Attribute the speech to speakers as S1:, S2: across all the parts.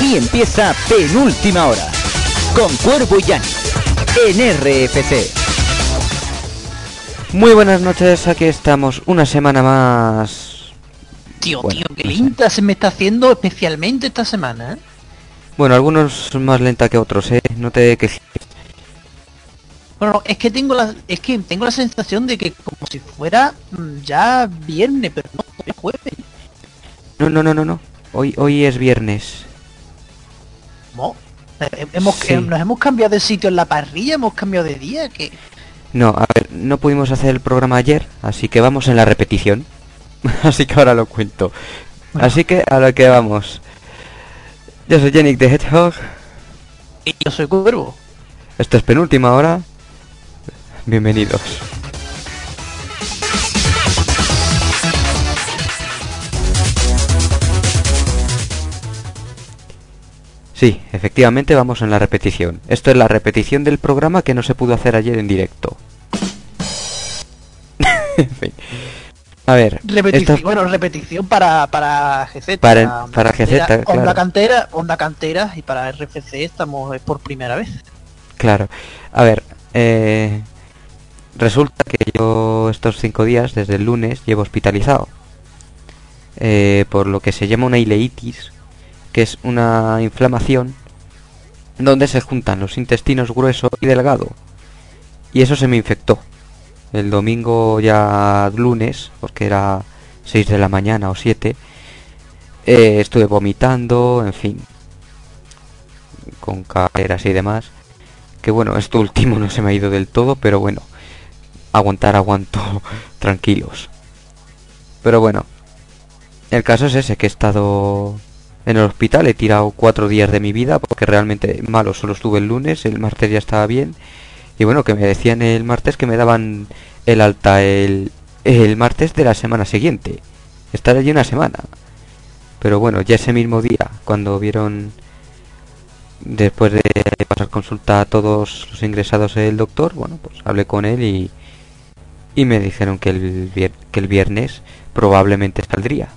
S1: Y empieza penúltima hora. Con Cuervo y Yanni. En RFC.
S2: Muy buenas noches, aquí estamos una semana más.
S3: Tío,
S2: Bueno,
S3: tío, qué
S2: no sé.
S3: linda se me está haciendo especialmente esta semana, ¿eh?
S2: Bueno, algunos más lenta que otros, ¿eh? No te quejes.
S3: Bueno, es que tengo la es que tengo la sensación de que como si fuera mm, ya viernes, pero no, es jueves.
S2: No, no, no, no, no. Hoy, hoy es viernes.
S3: No. Eh, Hemos,
S2: Sí.
S3: eh, nos hemos cambiado de sitio en la parrilla, hemos cambiado de día, que
S2: No, a ver, no pudimos hacer el programa ayer, así que vamos en la repetición. así que ahora lo cuento. Así que a lo que vamos. Yo soy Yannick de Hedgehog.
S3: y yo soy cuervo.
S2: Esto es penúltima hora. Bienvenidos. Sí, efectivamente vamos en la repetición. Esto es la repetición del programa que no se pudo hacer ayer en directo. En fin. A ver,
S3: Repetición,
S2: esta-
S3: bueno, repetición para para GZ.
S2: Para- para GZ,
S3: Onda
S2: claro.
S3: Cantera, Onda Cantera y para RFC estamos por primera vez.
S2: Claro. A ver, eh, resulta que yo estos cinco días, desde el lunes, llevo hospitalizado. Eh, por lo que se llama una ileitis, que es una inflamación donde se juntan los intestinos grueso y delgado. Y eso se me infectó. El domingo ya lunes, porque era 6 de la mañana o 7, eh, estuve vomitando, en fin, con caderas y demás que bueno, esto último no se me ha ido del todo, pero bueno, aguantar aguanto tranquilos. Pero bueno, el caso es ese, que he estado en el hospital, he tirado cuatro días de mi vida, porque realmente malo solo estuve el lunes, el martes ya estaba bien, y bueno, que me decían el martes que me daban el alta el, el martes de la semana siguiente. Estar allí una semana. Pero bueno, ya ese mismo día, cuando vieron después de pasar consulta a todos los ingresados el doctor, bueno, pues hablé con él y, y me dijeron que el, que el viernes probablemente saldría.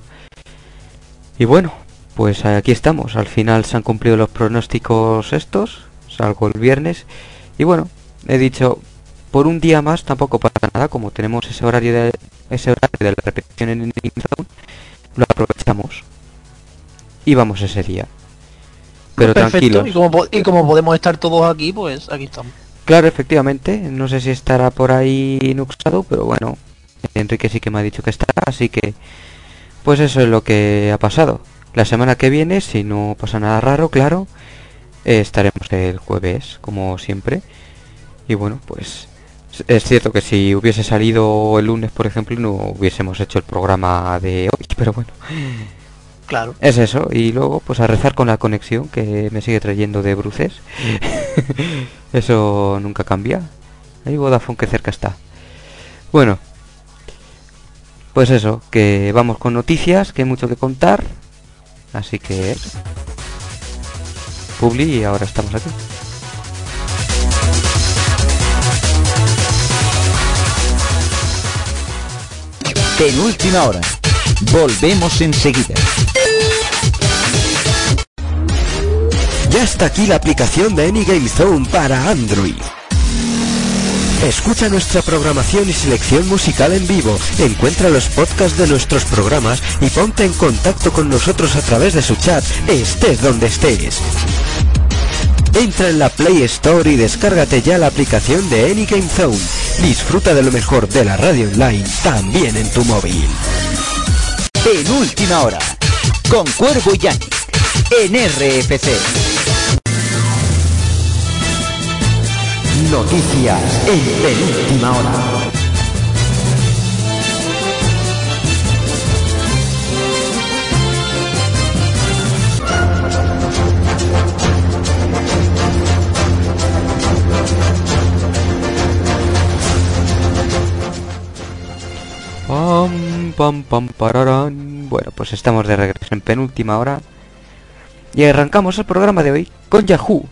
S2: Y bueno, pues aquí estamos. Al final se han cumplido los pronósticos estos. Salgo el viernes. Y bueno, he dicho, por un día más tampoco pasa nada. Como tenemos ese horario de, ese horario de la repetición en el Zone, lo aprovechamos. Y vamos ese día. Pero
S3: Perfecto,
S2: tranquilos.
S3: Y como, y como podemos estar todos aquí, pues aquí estamos.
S2: Claro, efectivamente. No sé si estará por ahí Nuxado, pero bueno, Enrique sí que me ha dicho que estará, así que pues eso es lo que ha pasado. La semana que viene, si no pasa nada raro, claro, eh, estaremos el jueves, como siempre. Y bueno, pues es- cierto que si hubiese salido el lunes, por ejemplo, no hubiésemos hecho el programa de hoy, pero bueno,
S3: Claro.
S2: es eso. Y luego, pues a rezar con la conexión que me sigue trayendo de Bruces. eso nunca cambia. Ahí Vodafone que cerca está. Bueno. Pues eso, que vamos con noticias, que hay mucho que contar. Así que... eso. Publi y ahora estamos aquí.
S1: Penúltima hora. Volvemos enseguida.
S4: Ya está aquí la aplicación de Any Zone para Android. Escucha nuestra programación y selección musical en vivo, encuentra los podcasts de nuestros programas y ponte en contacto con nosotros a través de su chat, estés donde estés. Entra en la Play Store y descárgate ya la aplicación de Any Game Zone. Disfruta de lo mejor de la radio online también en tu móvil.
S1: Penúltima hora. Con Cuervo y Yanni. En RFC.
S4: Noticias en penúltima hora.
S2: Pam, pam, pam, pararán. Bueno, pues estamos de regreso en penúltima hora. Y arrancamos el programa de hoy con Yahoo.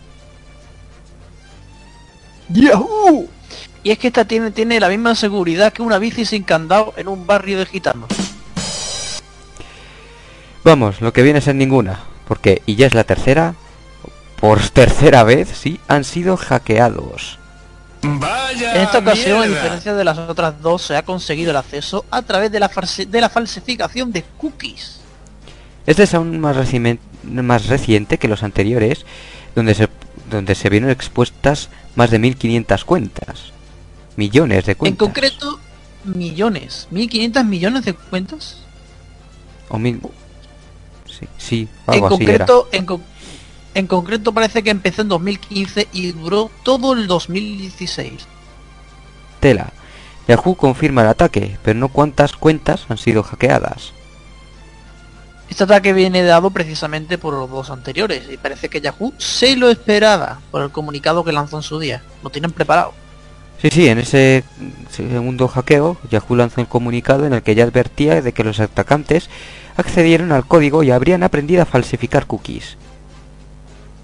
S3: ¡Yahoo! Y es que esta tiene, tiene la misma seguridad que una bici sin candado en un barrio de gitanos.
S2: Vamos, lo que viene a ser ninguna. Porque, y ya es la tercera, por tercera vez, sí, han sido hackeados.
S3: En esta ocasión, a diferencia de las otras dos, se ha conseguido el acceso a través de la, de la falsificación de cookies.
S2: Este es aún más, más reciente que los anteriores, donde se, donde se vieron expuestas más de 1500 cuentas. Millones de cuentas.
S3: En concreto, millones. ¿1500 millones de cuentas?
S2: O mil... Sí, sí
S3: algo en concreto, En, en concreto parece que empezó en 2015 y duró todo el 2016.
S2: Tela. Yahoo confirma el ataque, pero no cuántas cuentas han sido hackeadas.
S3: Este ataque viene dado precisamente por los dos anteriores y parece que Yahoo se lo esperaba por el comunicado que lanzó en su día. Lo tienen preparado.
S2: Sí, sí, en ese segundo hackeo Yahoo lanzó un comunicado en el que ya advertía de que los atacantes accedieron al código y habrían aprendido a falsificar cookies.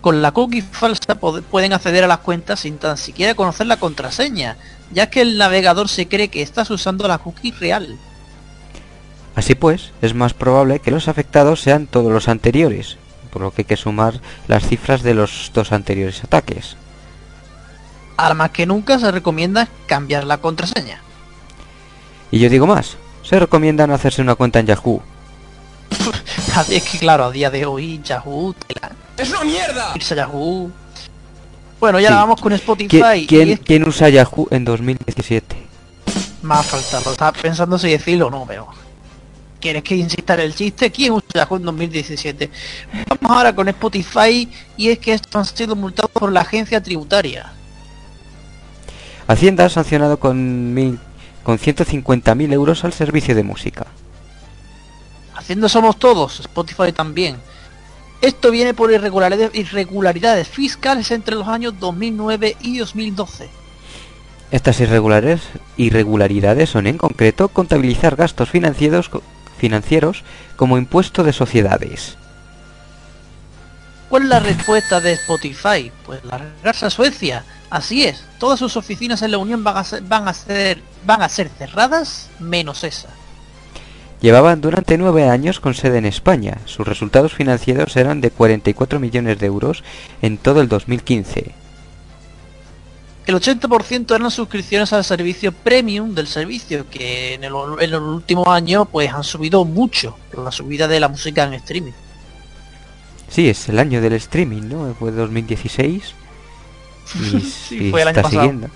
S3: Con la cookie falsa pueden acceder a las cuentas sin tan siquiera conocer la contraseña, ya que el navegador se cree que estás usando la cookie real.
S2: Así pues, es más probable que los afectados sean todos los anteriores, por lo que hay que sumar las cifras de los dos anteriores ataques.
S3: Ahora más que nunca se recomienda cambiar la contraseña.
S2: Y yo digo más, se recomienda no hacerse una cuenta en Yahoo.
S3: es que claro, a día de hoy Yahoo...
S5: ¡Es una mierda!
S3: Irse a Yahoo... Bueno, ya vamos con Spotify.
S2: ¿Quién, usa Yahoo en 2017?
S3: Más falta, lo estaba pensando si decirlo o no, pero... ¿Quieres que insista en el chiste? ¿Quién usa Yahoo en 2017? Vamos ahora con Spotify y es que estos han sido multados por la agencia tributaria.
S2: Hacienda ha sancionado con, mil, con 150.000 euros al servicio de música.
S3: Hacienda somos todos, Spotify también. Esto viene por irregularidades, irregularidades fiscales entre los años 2009 y 2012.
S2: Estas irregularidades, irregularidades son en concreto contabilizar gastos financieros, financieros como impuesto de sociedades.
S3: ¿Cuál es la respuesta de Spotify? Pues largarse a Suecia. Así es, todas sus oficinas en la Unión van a ser, van a ser, van a ser cerradas, menos esa.
S2: Llevaban durante nueve años con sede en España. Sus resultados financieros eran de 44 millones de euros en todo el 2015.
S3: El 80% eran suscripciones al servicio premium del servicio, que en el, en el último año pues han subido mucho la subida de la música en streaming.
S2: Sí, es el año del streaming, ¿no? Fue 2016 y, está siguiendo.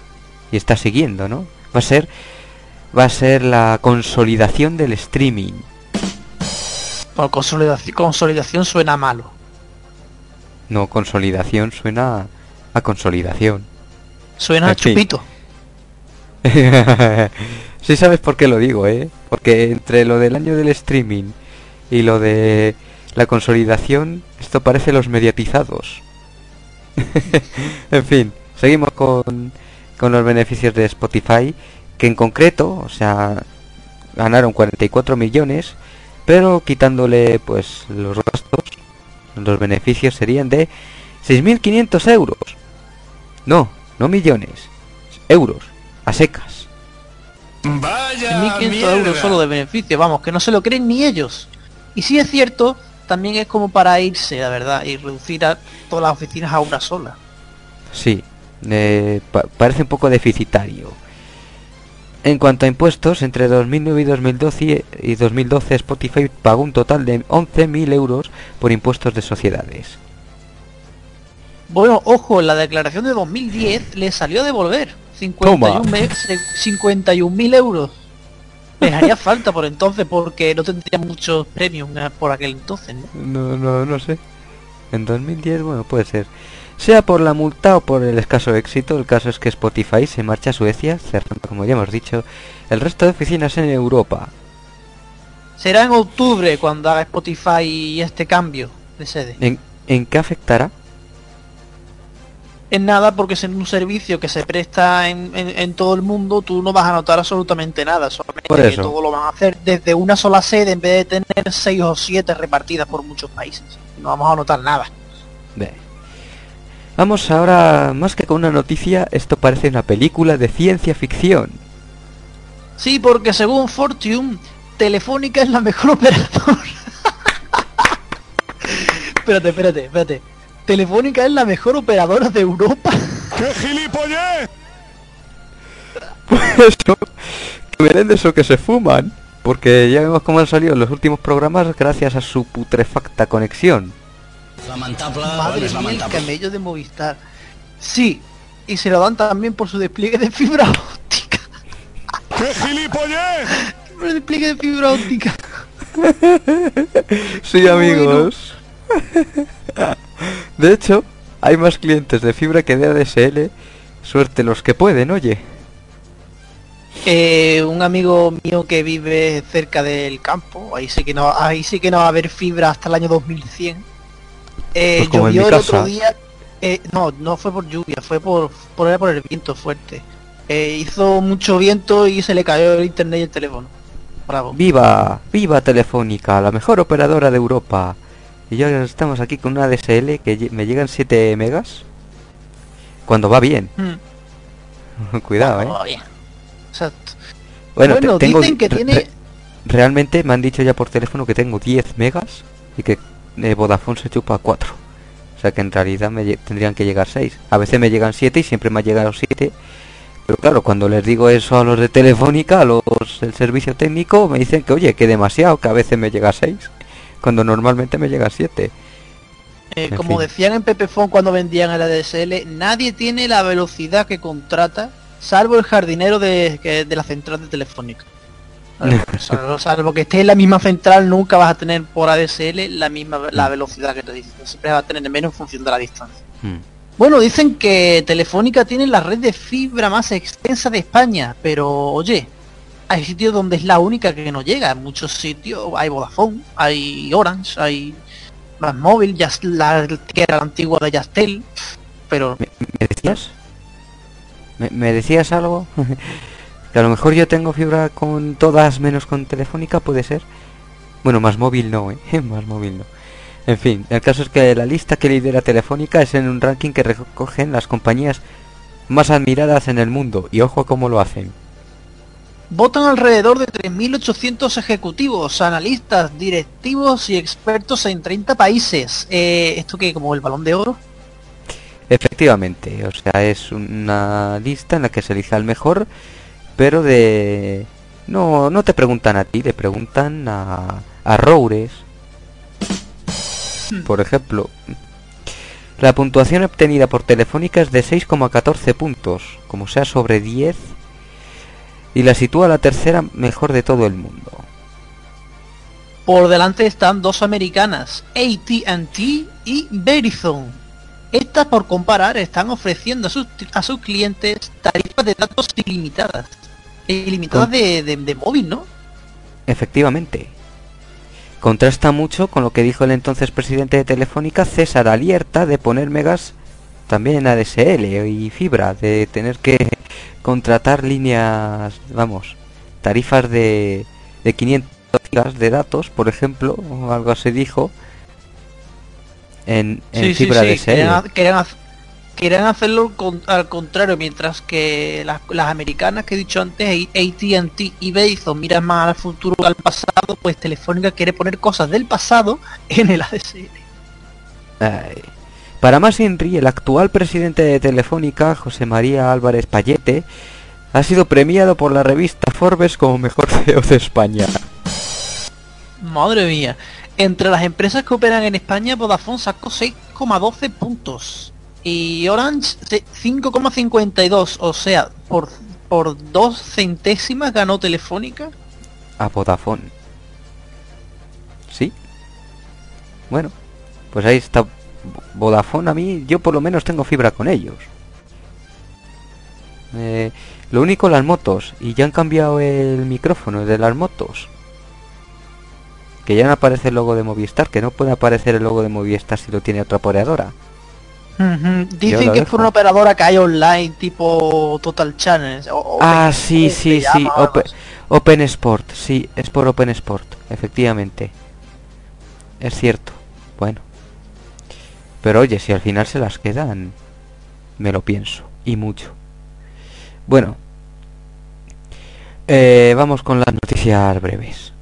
S2: Y está siguiendo, ¿no? Va a ser va a ser la consolidación del streaming.
S3: consolidación, consolidación suena malo.
S2: No, consolidación suena a consolidación.
S3: Suena a chupito.
S2: sí sabes por qué lo digo, ¿eh? Porque entre lo del año del streaming y lo de la consolidación, esto parece los mediatizados. en fin, seguimos con, con los beneficios de Spotify, que en concreto, o sea, ganaron 44 millones, pero quitándole pues los gastos, los beneficios serían de 6.500 euros. No, no millones, euros, a secas.
S3: Vaya 1.500 euros solo de beneficio, vamos, que no se lo creen ni ellos. Y si es cierto también es como para irse, la verdad, y reducir a todas las oficinas a una sola.
S2: Sí, eh, parece un poco deficitario. En cuanto a impuestos, entre 2009 y 2012, y 2012 Spotify pagó un total de 11.000 euros por impuestos de sociedades.
S3: Bueno, ojo, la declaración de 2010 le salió a devolver 51.000 euros. Me haría falta por entonces porque no tendría muchos premios por aquel entonces,
S2: ¿no? No, no, sé. En 2010, bueno, puede ser. Sea por la multa o por el escaso éxito, el caso es que Spotify se marcha a Suecia, cerrando, como ya hemos dicho, el resto de oficinas en Europa.
S3: Será en octubre cuando haga Spotify este cambio de sede.
S2: ¿En, ¿en qué afectará?
S3: En nada porque es un servicio que se presta en, todo el mundo, tú no vas a notar absolutamente nada, solamente que todo lo van a hacer desde una sola sede en vez de tener seis o siete repartidas por muchos países. No vamos a notar nada.
S2: Vamos ahora, más que con una noticia, esto parece una película de ciencia ficción.
S3: Sí, porque según Fortune, Telefónica es la mejor operadora. espérate, espérate, espérate. Telefónica es la mejor operadora de Europa.
S5: ¡Qué gilipollez!
S2: Pues eso, que vienen de eso que se fuman. Porque ya vemos cómo han salido los últimos programas gracias a su putrefacta conexión.
S3: Lamentable, Madre mía, el camello de Movistar. Sí, y se lo dan también por su despliegue de fibra óptica.
S5: ¡Qué gilipollez!
S3: Por el despliegue de fibra óptica.
S2: sí, amigos. De hecho, hay más clientes de fibra que de ADSL. Suerte los que pueden, oye.
S3: Eh, un amigo mío que vive cerca del campo, ahí sí que no, ahí sí que no va a haber fibra hasta el año 2100. Eh, pues llovió el otro día, eh, no, no fue por lluvia, fue por por, por el viento fuerte. Eh, hizo mucho viento y se le cayó el internet y el teléfono. Bravo.
S2: Viva, viva Telefónica, la mejor operadora de Europa. Y ya estamos aquí con una DSL que me llegan 7 megas. Cuando va bien. Hmm. Cuidado, eh.
S3: Exacto.
S2: Bueno, tengo, dicen que tiene... realmente me han dicho ya por teléfono que tengo 10 megas y que eh, Vodafone se chupa 4. O sea que en realidad me tendrían que llegar 6. A veces me llegan 7 y siempre me ha llegado 7. Pero claro, cuando les digo eso a los de Telefónica, a los del servicio técnico, me dicen que oye, que demasiado, que a veces me llega 6. Cuando normalmente me llega 7.
S3: Eh, como decían en Pepefon cuando vendían el ADSL, nadie tiene la velocidad que contrata salvo el jardinero de, la central de Telefónica. salvo, que esté en la misma central, nunca vas a tener por ADSL la misma la velocidad que te dicen. Siempre va a tener menos en función de la distancia. Mm. Bueno, dicen que Telefónica tiene la red de fibra más extensa de España, pero oye, hay sitios donde es la única que no llega. En muchos sitios hay Vodafone, hay Orange, hay más móvil, ya la que era la antigua de Yastel, pero
S2: ¿Me decías? ¿Me, decías algo? que a lo mejor yo tengo fibra con todas menos con telefónica, puede ser. Bueno, más móvil no, ¿eh? más móvil no. En fin, el caso es que la lista que lidera Telefónica es en un ranking que recogen las compañías más admiradas en el mundo. Y ojo cómo lo hacen.
S3: Votan alrededor de 3.800 ejecutivos, analistas, directivos y expertos en 30 países. Eh, ¿Esto que como el balón de oro?
S2: Efectivamente, o sea, es una lista en la que se elige al mejor, pero de... No, no te preguntan a ti, te preguntan a, a Roures. Hmm. Por ejemplo, la puntuación obtenida por Telefónica es de 6,14 puntos, como sea sobre 10, y la sitúa la tercera mejor de todo el mundo.
S3: Por delante están dos americanas, AT&T y Verizon estas, por comparar, están ofreciendo a sus, a sus clientes tarifas de datos ilimitadas. Ilimitadas de, de, móvil, ¿no?
S2: Efectivamente. Contrasta mucho con lo que dijo el entonces presidente de Telefónica, César Alierta, de poner megas también en ADSL y fibra, de tener que contratar líneas, vamos, tarifas de, de 500 gigas de datos, por ejemplo, o algo así dijo, en, fibra de
S3: Querían, hacerlo al contrario, mientras que las, americanas que he dicho antes, AT&T y Verizon miran más al futuro que al pasado, pues Telefónica quiere poner cosas del pasado en el ADSL.
S2: Para más Henry, el actual presidente de Telefónica, José María Álvarez Payete, ha sido premiado por la revista Forbes como mejor CEO de España.
S3: Madre mía. Entre las empresas que operan en España, Vodafone sacó 6,12 puntos y Orange 5,52. O sea, por, por dos centésimas ganó Telefónica.
S2: A Vodafone. ¿Sí? Bueno, pues ahí está Vodafone. A mí, yo por lo menos tengo fibra con ellos. Eh, lo único las motos y ya han cambiado el micrófono de las motos que ya no aparece el logo de Movistar, que no puede aparecer el logo de Movistar si lo tiene otra operadora.
S3: Dicen que es por una operadora que hay online, tipo Total Channels.
S2: ah, sí, sí, sí, Open, Sport, sí, es por Open Sport, efectivamente. Es cierto, bueno. Pero oye, si al final se las quedan, me lo pienso, y mucho. Bueno, eh, vamos con las noticias breves.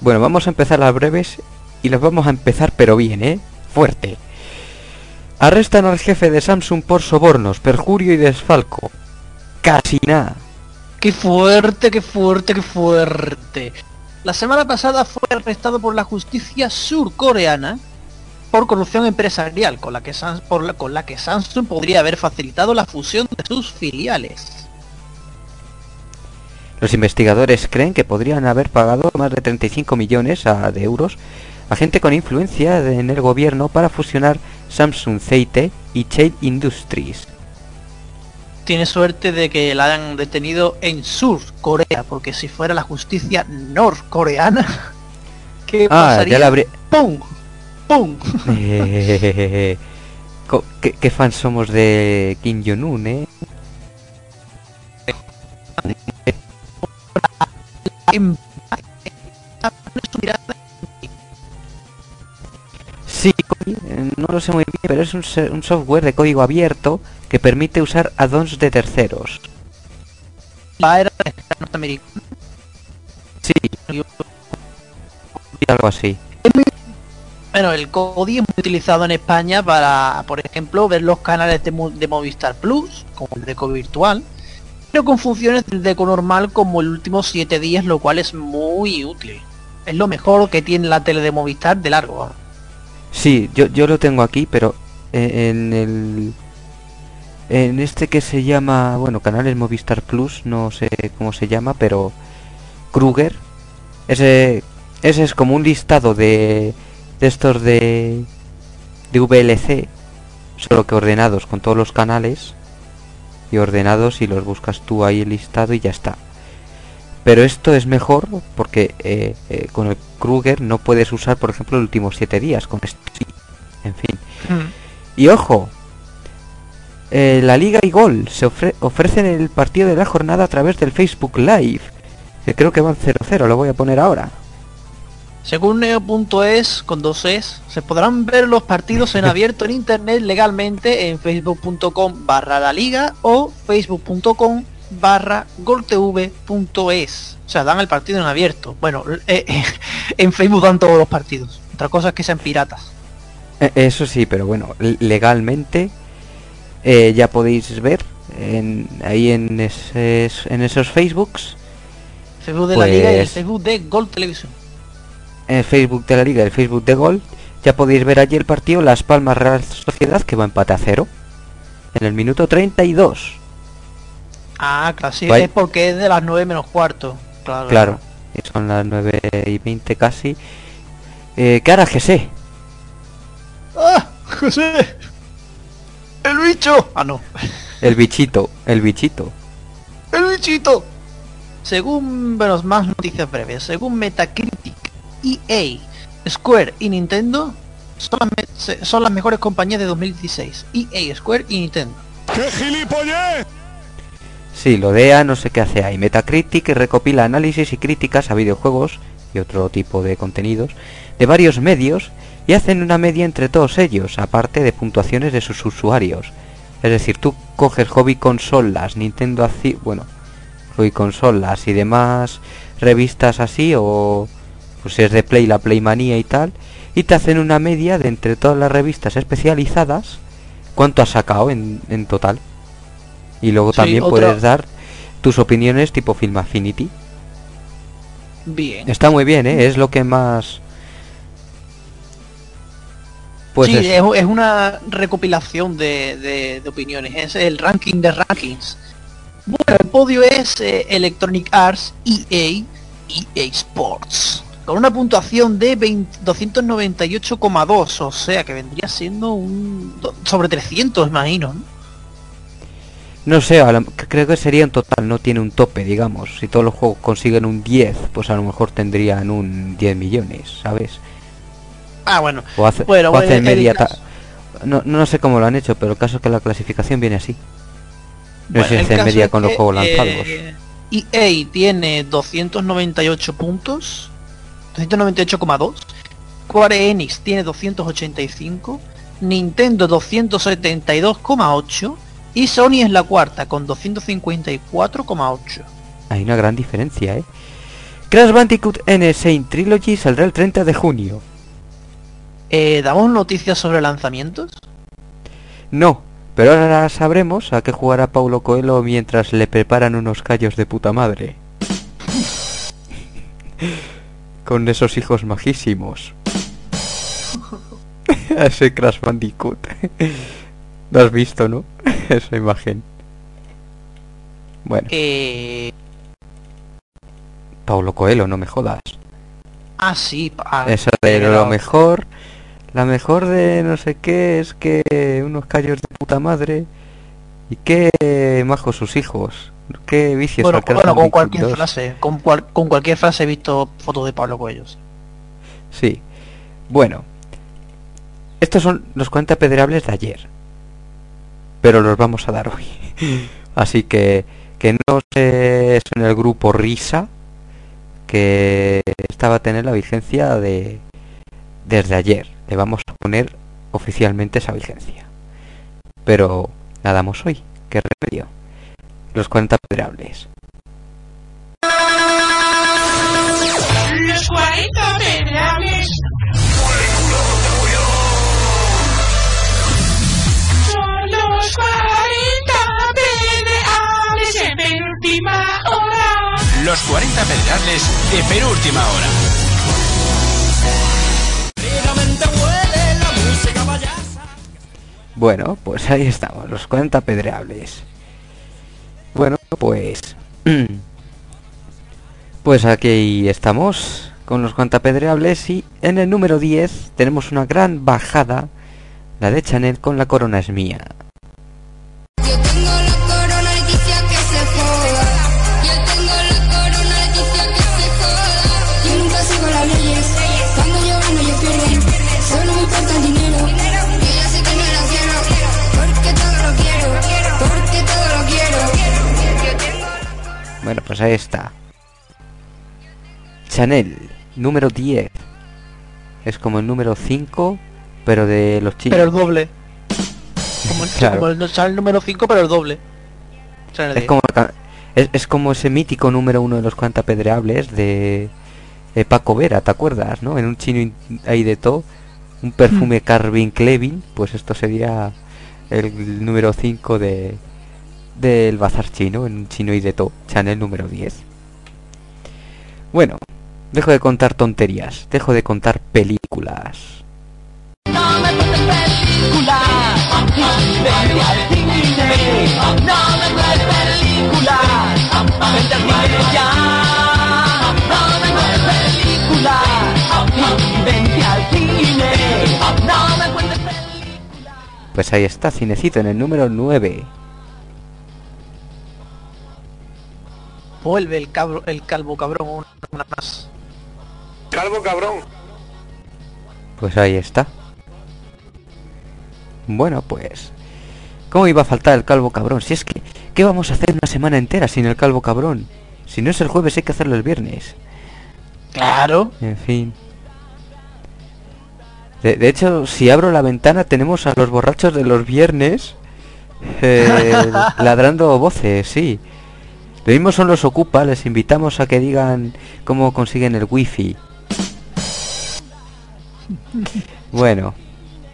S2: Bueno, vamos a empezar las breves y las vamos a empezar pero bien, ¿eh? Fuerte. Arrestan al jefe de Samsung por sobornos, perjurio y desfalco. Casi nada.
S3: Qué fuerte, qué fuerte, qué fuerte. La semana pasada fue arrestado por la justicia surcoreana por corrupción empresarial, con la, que con la que Samsung podría haber facilitado la fusión de sus filiales.
S2: Los investigadores creen que podrían haber pagado más de 35 millones de euros a gente con influencia en el gobierno para fusionar Samsung CIT y Chain Industries.
S3: Tiene suerte de que la hayan detenido en Sur Corea, porque si fuera la justicia norcoreana, ¿qué ah, pasaría? Ya la ¡Pum! ¡Pum!
S2: Eh, ¿qué, ¿Qué fans somos de Kim Jong-un, eh? Sí, no lo sé muy bien, pero es un, un software de código abierto que permite usar addons de terceros.
S3: ¿La era norteamericana?
S2: Sí. Algo así.
S3: Bueno, el código es muy utilizado en España para, por ejemplo, ver los canales de, de Movistar Plus, como el Deco Virtual, pero con funciones del Deco normal como el último 7 días, lo cual es muy útil. Es lo mejor que tiene la tele de Movistar de largo.
S2: Sí, yo, yo lo tengo aquí, pero en el... En este que se llama, bueno, canales Movistar Plus, no sé cómo se llama, pero Kruger, ese, ese es como un listado de, de estos de, de VLC, solo que ordenados con todos los canales y ordenados y los buscas tú ahí listado y ya está. Pero esto es mejor porque eh, eh, con el Kruger no puedes usar, por ejemplo, los últimos 7 días. Con esto sí. En fin. Hmm. Y ojo, eh, la Liga y Gol se ofrecen el partido de la jornada a través del Facebook Live. Que creo que van 0-0, lo voy a poner ahora.
S3: Según neo.es, con dos es, se podrán ver los partidos en abierto en internet legalmente en facebook.com barra la liga o facebook.com barra goltv.es. O sea, dan el partido en abierto. Bueno, eh, eh, en Facebook dan todos los partidos. Otra cosa es que sean piratas.
S2: Eh, eso sí, pero bueno, legalmente ya podéis ver en, ahí en, en esos Facebooks.
S3: Facebook de la Liga y el pues Facebook de Gol Televisión.
S2: En el Facebook de la Liga y el Facebook de Gol ya podéis ver allí el partido Las Palmas Real Sociedad que va a empate a cero. En el minuto 32.
S3: Ah, claro, sí, es porque es de las 9 menos cuarto. Claro.
S2: Claro, y son las 9 y 20 casi. Eh, ¿Qué hará José?
S3: ¡Ah! ¡José! ¡El bicho! Ah, no.
S2: El bichito, el bichito.
S3: ¡El bichito! Según, bueno, más noticias breves, según Metacritic, EA, Square y Nintendo son las, son las mejores compañías de 2016. EA, Square y Nintendo.
S5: ¡Qué gilipollez!
S2: Sí, lo DEA no sé qué hace ahí. Metacritic recopila análisis y críticas a videojuegos y otro tipo de contenidos de varios medios y hacen una media entre todos ellos, aparte de puntuaciones de sus usuarios. Es decir, tú coges hobby consolas, Nintendo así, bueno, hobby consolas y demás revistas así o pues es de Play la Playmania y tal y te hacen una media de entre todas las revistas especializadas cuánto has sacado en, en total. Y luego también puedes dar tus opiniones tipo Film Affinity.
S3: Bien.
S2: Está muy bien, ¿eh? Es lo que más...
S3: Pues sí, es, una recopilación de, de, opiniones. Es el ranking de rankings. Bueno, el podio es eh, Electronic Arts, EA, EA Sports. Con una puntuación de 298,2. O sea que vendría siendo un... Sobre 300, imagino. ¿no?
S2: No sé, creo que sería en total, no tiene un tope, digamos. Si todos los juegos consiguen un 10, pues a lo mejor tendrían un 10 millones, ¿sabes?
S3: Ah, bueno.
S2: O, hace, bueno, media... No, no sé cómo lo han hecho, pero el caso es que la clasificación viene así. No sé si hace media con los juegos lanzados.
S3: EA eh, tiene 298 puntos, 298,2. Square Enix tiene 285. Nintendo 272,8 y Sony es la cuarta con 254,8.
S2: Hay una gran diferencia, ¿eh? Crash Bandicoot N Trilogy saldrá el 30 de junio.
S3: Eh, ¿Damos noticias sobre lanzamientos?
S2: No, pero ahora sabremos a qué jugará Paulo Coelho mientras le preparan unos callos de puta madre. Con esos hijos majísimos. Ese Crash Bandicoot. Lo has visto, ¿no? Esa imagen. Bueno.
S3: Eh...
S2: Paulo Coelho, no me jodas.
S3: Ah, sí. Ah,
S2: Eso de lo mejor. La mejor de no sé qué es que unos callos de puta madre. Y qué majos sus hijos. Qué vicios.
S3: Bueno, bueno con cualquier frase. Con, con cualquier frase he visto fotos de Pablo Coelho.
S2: Sí. Bueno. Estos son los 40 pedreables de ayer. Pero los vamos a dar hoy. Así que que no se es en el grupo Risa que estaba a tener la vigencia de desde ayer. Le vamos a poner oficialmente esa vigencia. Pero nada más hoy. ¿Qué remedio? Los 40 pedreables.
S6: Los 40 pedreables
S7: de penúltima hora.
S2: Bueno, pues ahí estamos, los 40 pedreables. Bueno, pues... Pues aquí estamos con los 40 pedreables y en el número 10 tenemos una gran bajada, la de Chanel con La corona es mía. Bueno, pues ahí está. Chanel, número 10. Es como el número 5, pero de los chicos.
S3: Pero el doble. Como el,
S2: Claro.
S3: como el Chanel número 5, pero el doble. Chanel
S2: Es
S3: 10.
S2: como, es, es como ese mítico número uno de los 40 pedreables de, de Paco Vera, ¿te acuerdas? ¿no? En un chino in- ahí de todo, un perfume Calvin Klein, pues esto sería el número 5 de del bazar chino, en un chino y de todo, Chanel número 10. Bueno, dejo de contar tonterías, dejo de contar películas. Pues ahí está, Cinecito en el número 9.
S3: Vuelve el, cabro, el calvo cabrón una, una más.
S5: Calvo cabrón.
S2: Pues ahí está. Bueno, pues... ¿Cómo iba a faltar el calvo cabrón? Si es que... ¿Qué vamos a hacer una semana entera sin el calvo cabrón? Si no es el jueves hay que hacerlo el viernes.
S3: Claro.
S2: En fin. De, de hecho, si abro la ventana tenemos a los borrachos de los viernes eh, ladrando voces, sí. Lo mismo son los ocupa, les invitamos a que digan cómo consiguen el wifi. Bueno,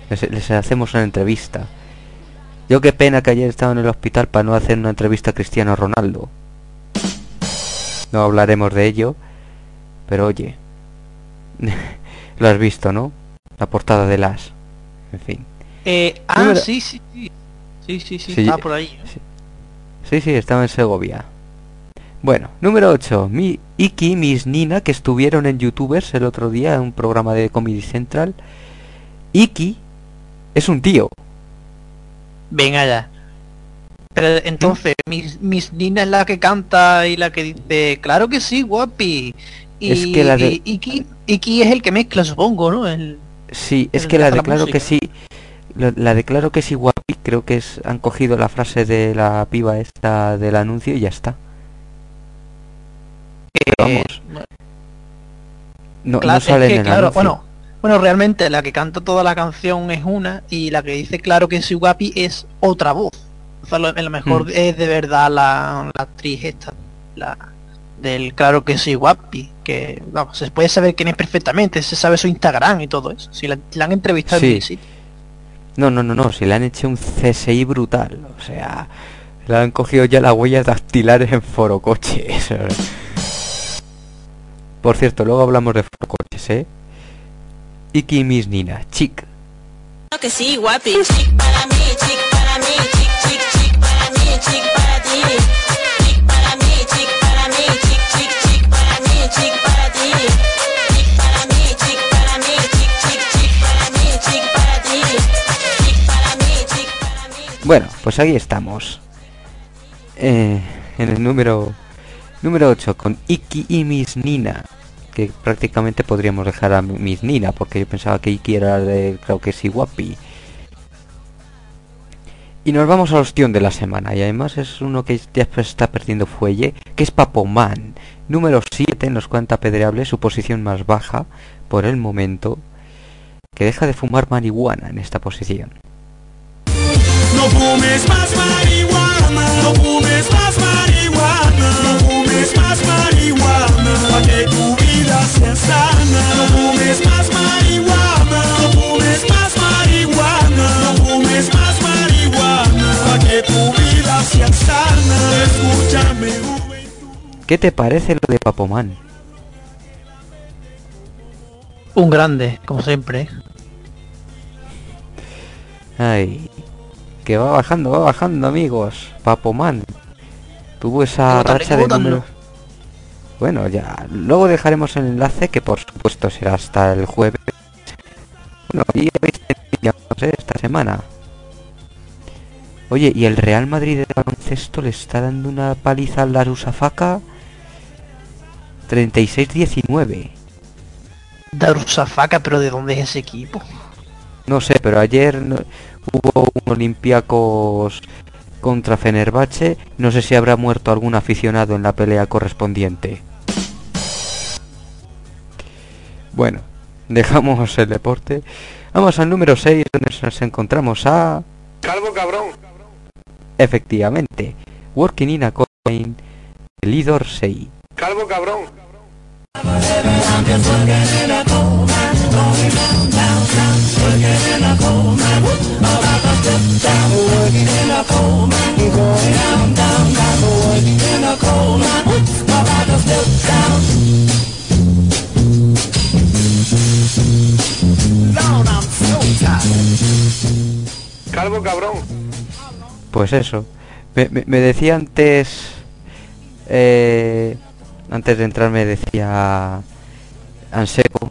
S2: les, les hacemos una entrevista. Yo qué pena que ayer estaba en el hospital para no hacer una entrevista a Cristiano Ronaldo. No hablaremos de ello, pero oye, lo has visto, ¿no? La portada de las. En fin.
S3: Eh, ah, sí, sí, sí. Sí, sí, sí,
S2: Sí,
S3: estaba por ahí.
S2: Sí, sí, estaba en Segovia. Bueno, número 8. Mi Iki, Miss Nina, que estuvieron en Youtubers el otro día en un programa de Comedy Central. Iki es un tío.
S3: Venga ya. Pero entonces, Miss, Miss Nina es la que canta y la que dice, claro que sí, guapi. Y,
S2: Es que la de-
S3: y Iki, Iki es el que mezcla, supongo, ¿no? El,
S2: Sí, es
S3: El
S2: que la
S3: la
S2: declaro que
S3: música.
S2: sí. La, la declaro que sí guapi, creo que es han cogido la frase de la piba esta del anuncio y ya está. Vamos,
S3: eh,
S2: no,
S3: Claro,
S2: no sale
S3: es que,
S2: en el
S3: claro,
S2: anuncio.
S3: bueno, bueno, realmente la que canta toda la canción es una y la que dice claro que soy guapi es otra voz. O sea, lo- mejor
S2: Mm.
S3: es de verdad la, la actriz esta, la, del claro que soy guapi, que vamos, se puede saber quién es perfectamente, se sabe su Instagram y todo eso. Si la, la han entrevistado
S2: Sí.
S3: en.
S2: No, no, no, no, si le han hecho un CSI brutal. O sea, le han cogido ya las huellas dactilares en forocoches. Por cierto, luego hablamos de forocoches, ¿eh? Iki Miss Nina, chic.
S8: Claro que sí, guapi. Chic para mí, chic para mí, chic, chic, chic para mí, chic para ti. Chic para mí, chic para mí, chic, chic, chic para mí, chic para ti. Chic para mí, chic para mí, chic, chic, chic para mí, chic para ti. Chic para mí, chic para mí.
S2: Bueno, pues ahí estamos. Eh, en el número número 8 con Iki y Miss Nina. Que prácticamente podríamos dejar a Miss Nina porque yo pensaba que Iki era de creo que sí guapi. Y nos vamos al ostión de la semana. Y además es uno que ya está perdiendo fuelle. Que es Papoman. Número 7 en los cuenta pedreable. Su posición más baja por el momento. Que deja de fumar marihuana en esta posición.
S6: No fumes más marihuana, no fumes más marihuana, fumes más marihuana, pa' que tu vida sea sana. No fumes más marihuana, no fumes más marihuana, no fumes más marihuana, pa' que tu vida sea sana. Escúchame.
S2: ¿Qué te parece lo de Papoman?
S3: Un grande, como siempre.
S2: Ay, que va bajando, va bajando, amigos. Papoman. Tuvo esa racha de números. Bueno, ya. Luego dejaremos el enlace, que por supuesto será hasta el jueves. Bueno, y no sé, esta semana. Oye, y el Real Madrid de baloncesto le está dando una paliza al Darussafaka 36-19.
S3: Darussafaka, pero ¿de dónde es ese equipo?
S2: No sé, pero ayer no- hubo un Olympiacos contra Fenerbahce. No sé si habrá muerto algún aficionado en la pelea correspondiente. Bueno, dejamos el deporte. Vamos al número 6, donde nos encontramos a...
S5: Calvo cabrón.
S2: Efectivamente, Working in a Coin, Lidor 6.
S5: Calvo cabrón. Calvo cabrón.
S2: Pues eso. Me, decía antes... eh, antes de entrar me decía Anseco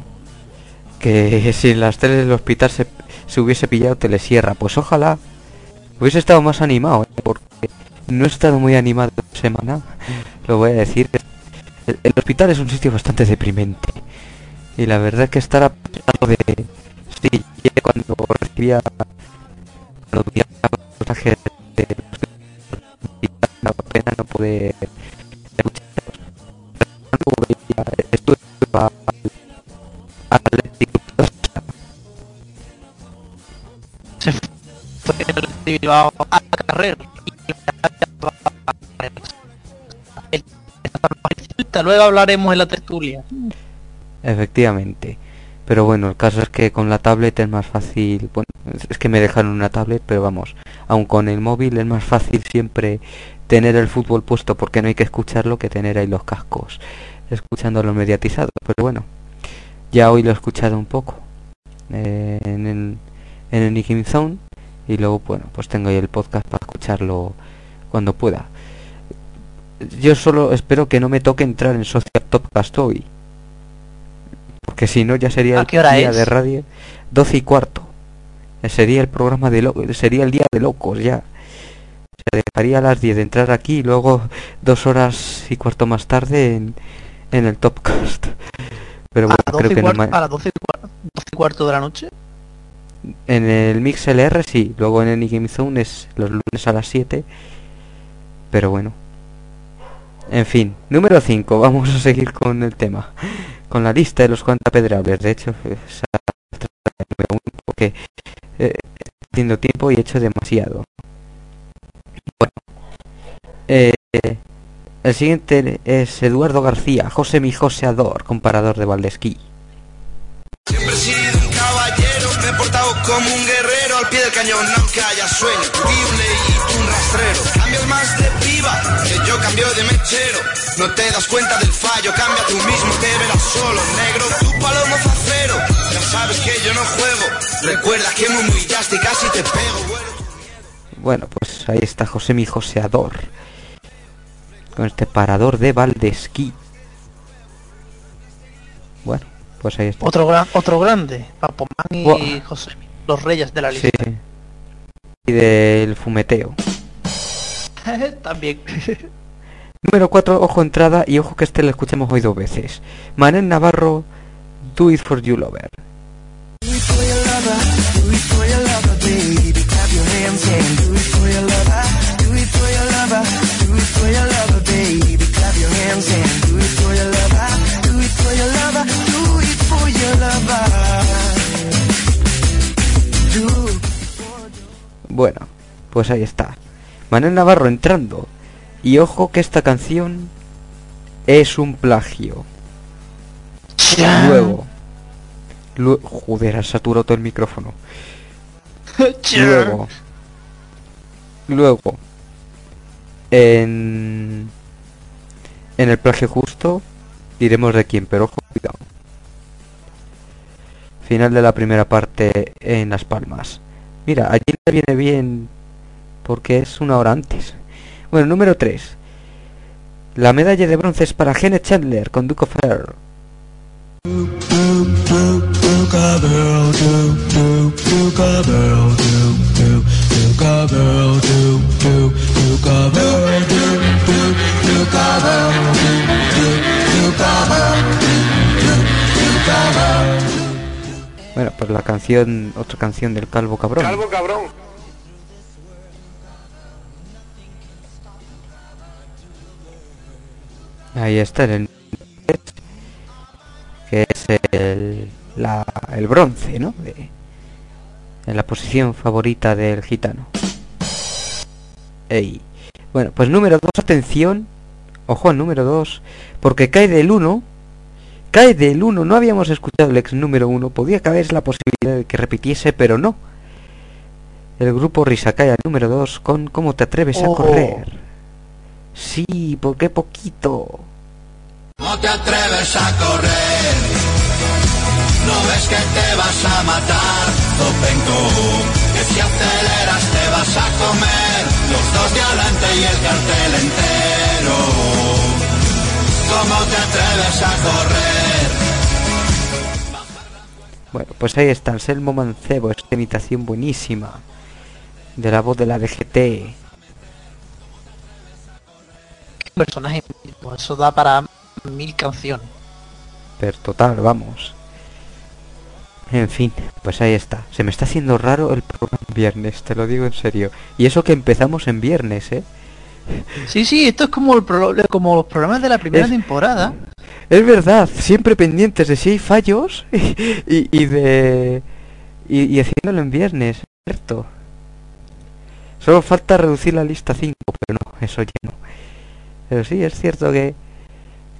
S2: que si en las teles del hospital se, se hubiese pillado telesierra. Pues ojalá hubiese estado más animado, ¿eh? porque no he estado muy animado semana. Lo voy a decir. El, hospital es un sitio bastante deprimente. Y la verdad es que estar a pesar de... Sí, cuando recibía... Cuando los mensajes de la pena no poder
S3: Se el a Luego hablaremos en la tertulia.
S2: Efectivamente. Pero bueno, el caso es que con la tablet es más fácil. Bueno, es- es que me dejaron una tablet, pero vamos, aun con el móvil es más fácil siempre tener el fútbol puesto porque no hay que escucharlo que tener ahí los cascos escuchándolo mediatizado. Pero bueno, ya hoy lo he escuchado un poco eh, en el, en el Nicking Zone y luego, bueno, pues tengo ahí el podcast para escucharlo cuando pueda. Yo solo espero que no me toque entrar en Social Topcast hoy. Porque si no ya sería
S3: ¿A
S2: el
S3: qué hora
S2: día
S3: es?
S2: de radio 12 y cuarto. Sería el programa de lo sería el día de locos ya. Se dejaría a las 10 de entrar aquí y luego dos horas y cuarto más tarde en, en el Topcast. Pero bueno, creo
S3: 12 y
S2: que no ma-
S3: a las 12 y cuarto, 12 y cuarto de la noche.
S2: en el Mix LR sí, luego en el Game Zone es los lunes a las 7. Pero bueno. En fin, número 5, vamos a seguir con el tema. Con la lista de los cuantapedrables. De hecho, número uno porque eh, haciendo tiempo y he hecho demasiado. Bueno, eh, el siguiente es Eduardo García, José mi Joseador, comparador de Valdesquí.
S9: Siempre he sido un caballero, me he portado como un guerrero al pie del cañón, aunque haya sueño. Fui un leí, un rastrero. Cambias más de piba, que yo cambio de mechero. No te das cuenta del fallo, cambia tú mismo, te verás solo, negro. Tu palomo facero, ya sabes que yo no juego. Recuerda que me humillaste y casi te pego. Bueno,
S2: pues ahí está José mi Joseador. Con este parador de Valdesquí. Bueno, pues ahí está.
S3: Otro gran, otro grande, Papomán y
S2: Buah.
S3: José, los reyes de la
S2: Sí.
S3: lista.
S2: Y del fumeteo.
S3: También.
S2: Número 4, ojo entrada y ojo que este lo escuchamos hoy dos veces. Manel Navarro, Do It For You Lover. Bueno, pues ahí está. Manel Navarro entrando. Y ojo que esta canción es un plagio. Luego. lue- joder, ha saturado todo el micrófono. Luego. Luego. En. En el plagio justo. Diremos de quién, pero ojo, cuidado. Final de la primera parte en Las Palmas. Mira, allí le viene bien. Porque es una hora antes. Bueno, número 3. La medalla de bronce es para Gene Chandler con Duke of Hair. Bueno, pues la canción, otra canción del Calvo Cabrón.
S5: Calvo cabrón.
S2: Ahí está en el que es el, la, el bronce, ¿no? De- en la posición favorita del gitano. Ey. Bueno, pues número 2, atención. Ojo número 2, porque cae del 1. Cae del 1, no habíamos escuchado el ex número 1. Podía caber la posibilidad de que repitiese, pero no. El grupo Risa cae al número 2 con ¿Cómo te atreves a
S3: Oh.
S2: correr? Sí, ¿por qué poquito?
S9: No te atreves a correr, no ves que te vas a matar, Zopenco, que si aceleras te vas a comer, los dos de adelante y el cartel entero. ¿Cómo te atreves a correr?
S2: Bueno, pues ahí está, Anselmo Mancebo, esta imitación buenísima de la voz de la DGT.
S3: personaje eso da para mil canciones.
S2: Pero total, vamos. En fin, pues ahí está. Se me está haciendo raro el programa en viernes, te lo digo en serio. Y eso que empezamos en viernes, ¿eh?
S3: Sí, sí, esto es como, el pro- como los programas de la primera
S2: Es-
S3: temporada.
S2: Es verdad, siempre pendientes de si hay fallos y, y de... Y, y haciéndolo en viernes, ¿cierto? Solo falta reducir la lista a 5, pero no, eso ya no. Pero sí, es cierto que,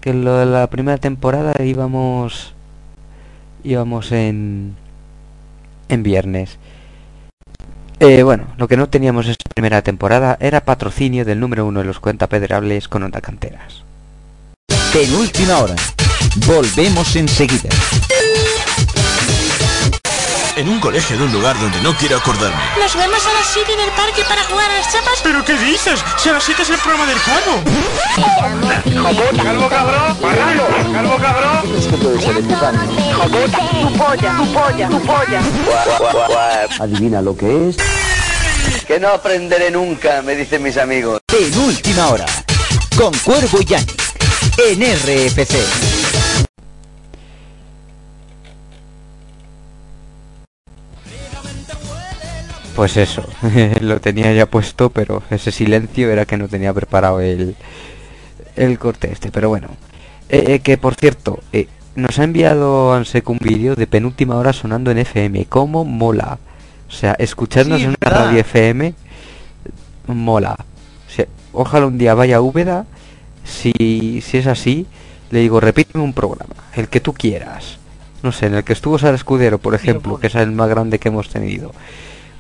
S2: que lo de la primera temporada íbamos... íbamos en... en viernes. Eh, bueno, lo que no teníamos esta primera temporada era patrocinio del número uno de los cuentapedrables con Onda Canteras.
S1: Penúltima hora. Volvemos enseguida.
S7: En un colegio de un lugar donde no quiero acordarme.
S8: Nos vemos a las 7 en el parque para jugar a las chapas.
S6: ¿Pero qué dices? Si a las 7 es el programa del cuervo.
S5: Calvo cabrón. Marrano. Calvo cabrón.
S1: Adivina lo que es.
S10: Que no aprenderé nunca, me dicen mis amigos.
S1: Penúltima hora. Con Cuervo y Yannick. En RFC.
S2: Pues eso, lo tenía ya puesto, pero ese silencio era que no tenía preparado el, el corte este. Pero bueno, Eh, eh, que por cierto, eh, nos ha enviado Ansec un vídeo de penúltima hora sonando en FM. ¿Cómo mola? O sea, escucharnos
S3: Sí,
S2: en una radio FM mola. O sea, ojalá un día vaya a Úbeda, si, si es así, le digo, repíteme un programa, el que tú quieras. No sé, en el que estuvo Sara Escudero, por ejemplo, que es el más grande que hemos tenido.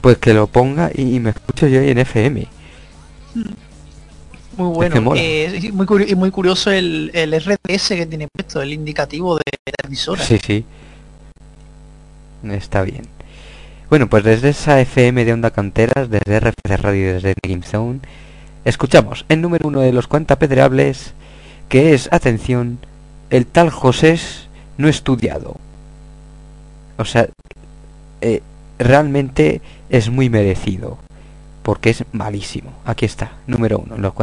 S2: Pues que lo ponga y, me escucho yo en FM.
S3: Muy bueno. Eh, y muy, muy curioso el, el RDS que tiene puesto, el indicativo de la emisora.
S2: Sí, sí. Está bien. Bueno, pues desde esa FM de Onda Canteras, desde RFC Radio, desde Game Zone, escuchamos el número uno de los cuantapedreables, que es, atención, el tal José no estudiado. O sea, eh, realmente es muy merecido, porque es malísimo. Aquí está, número uno, en los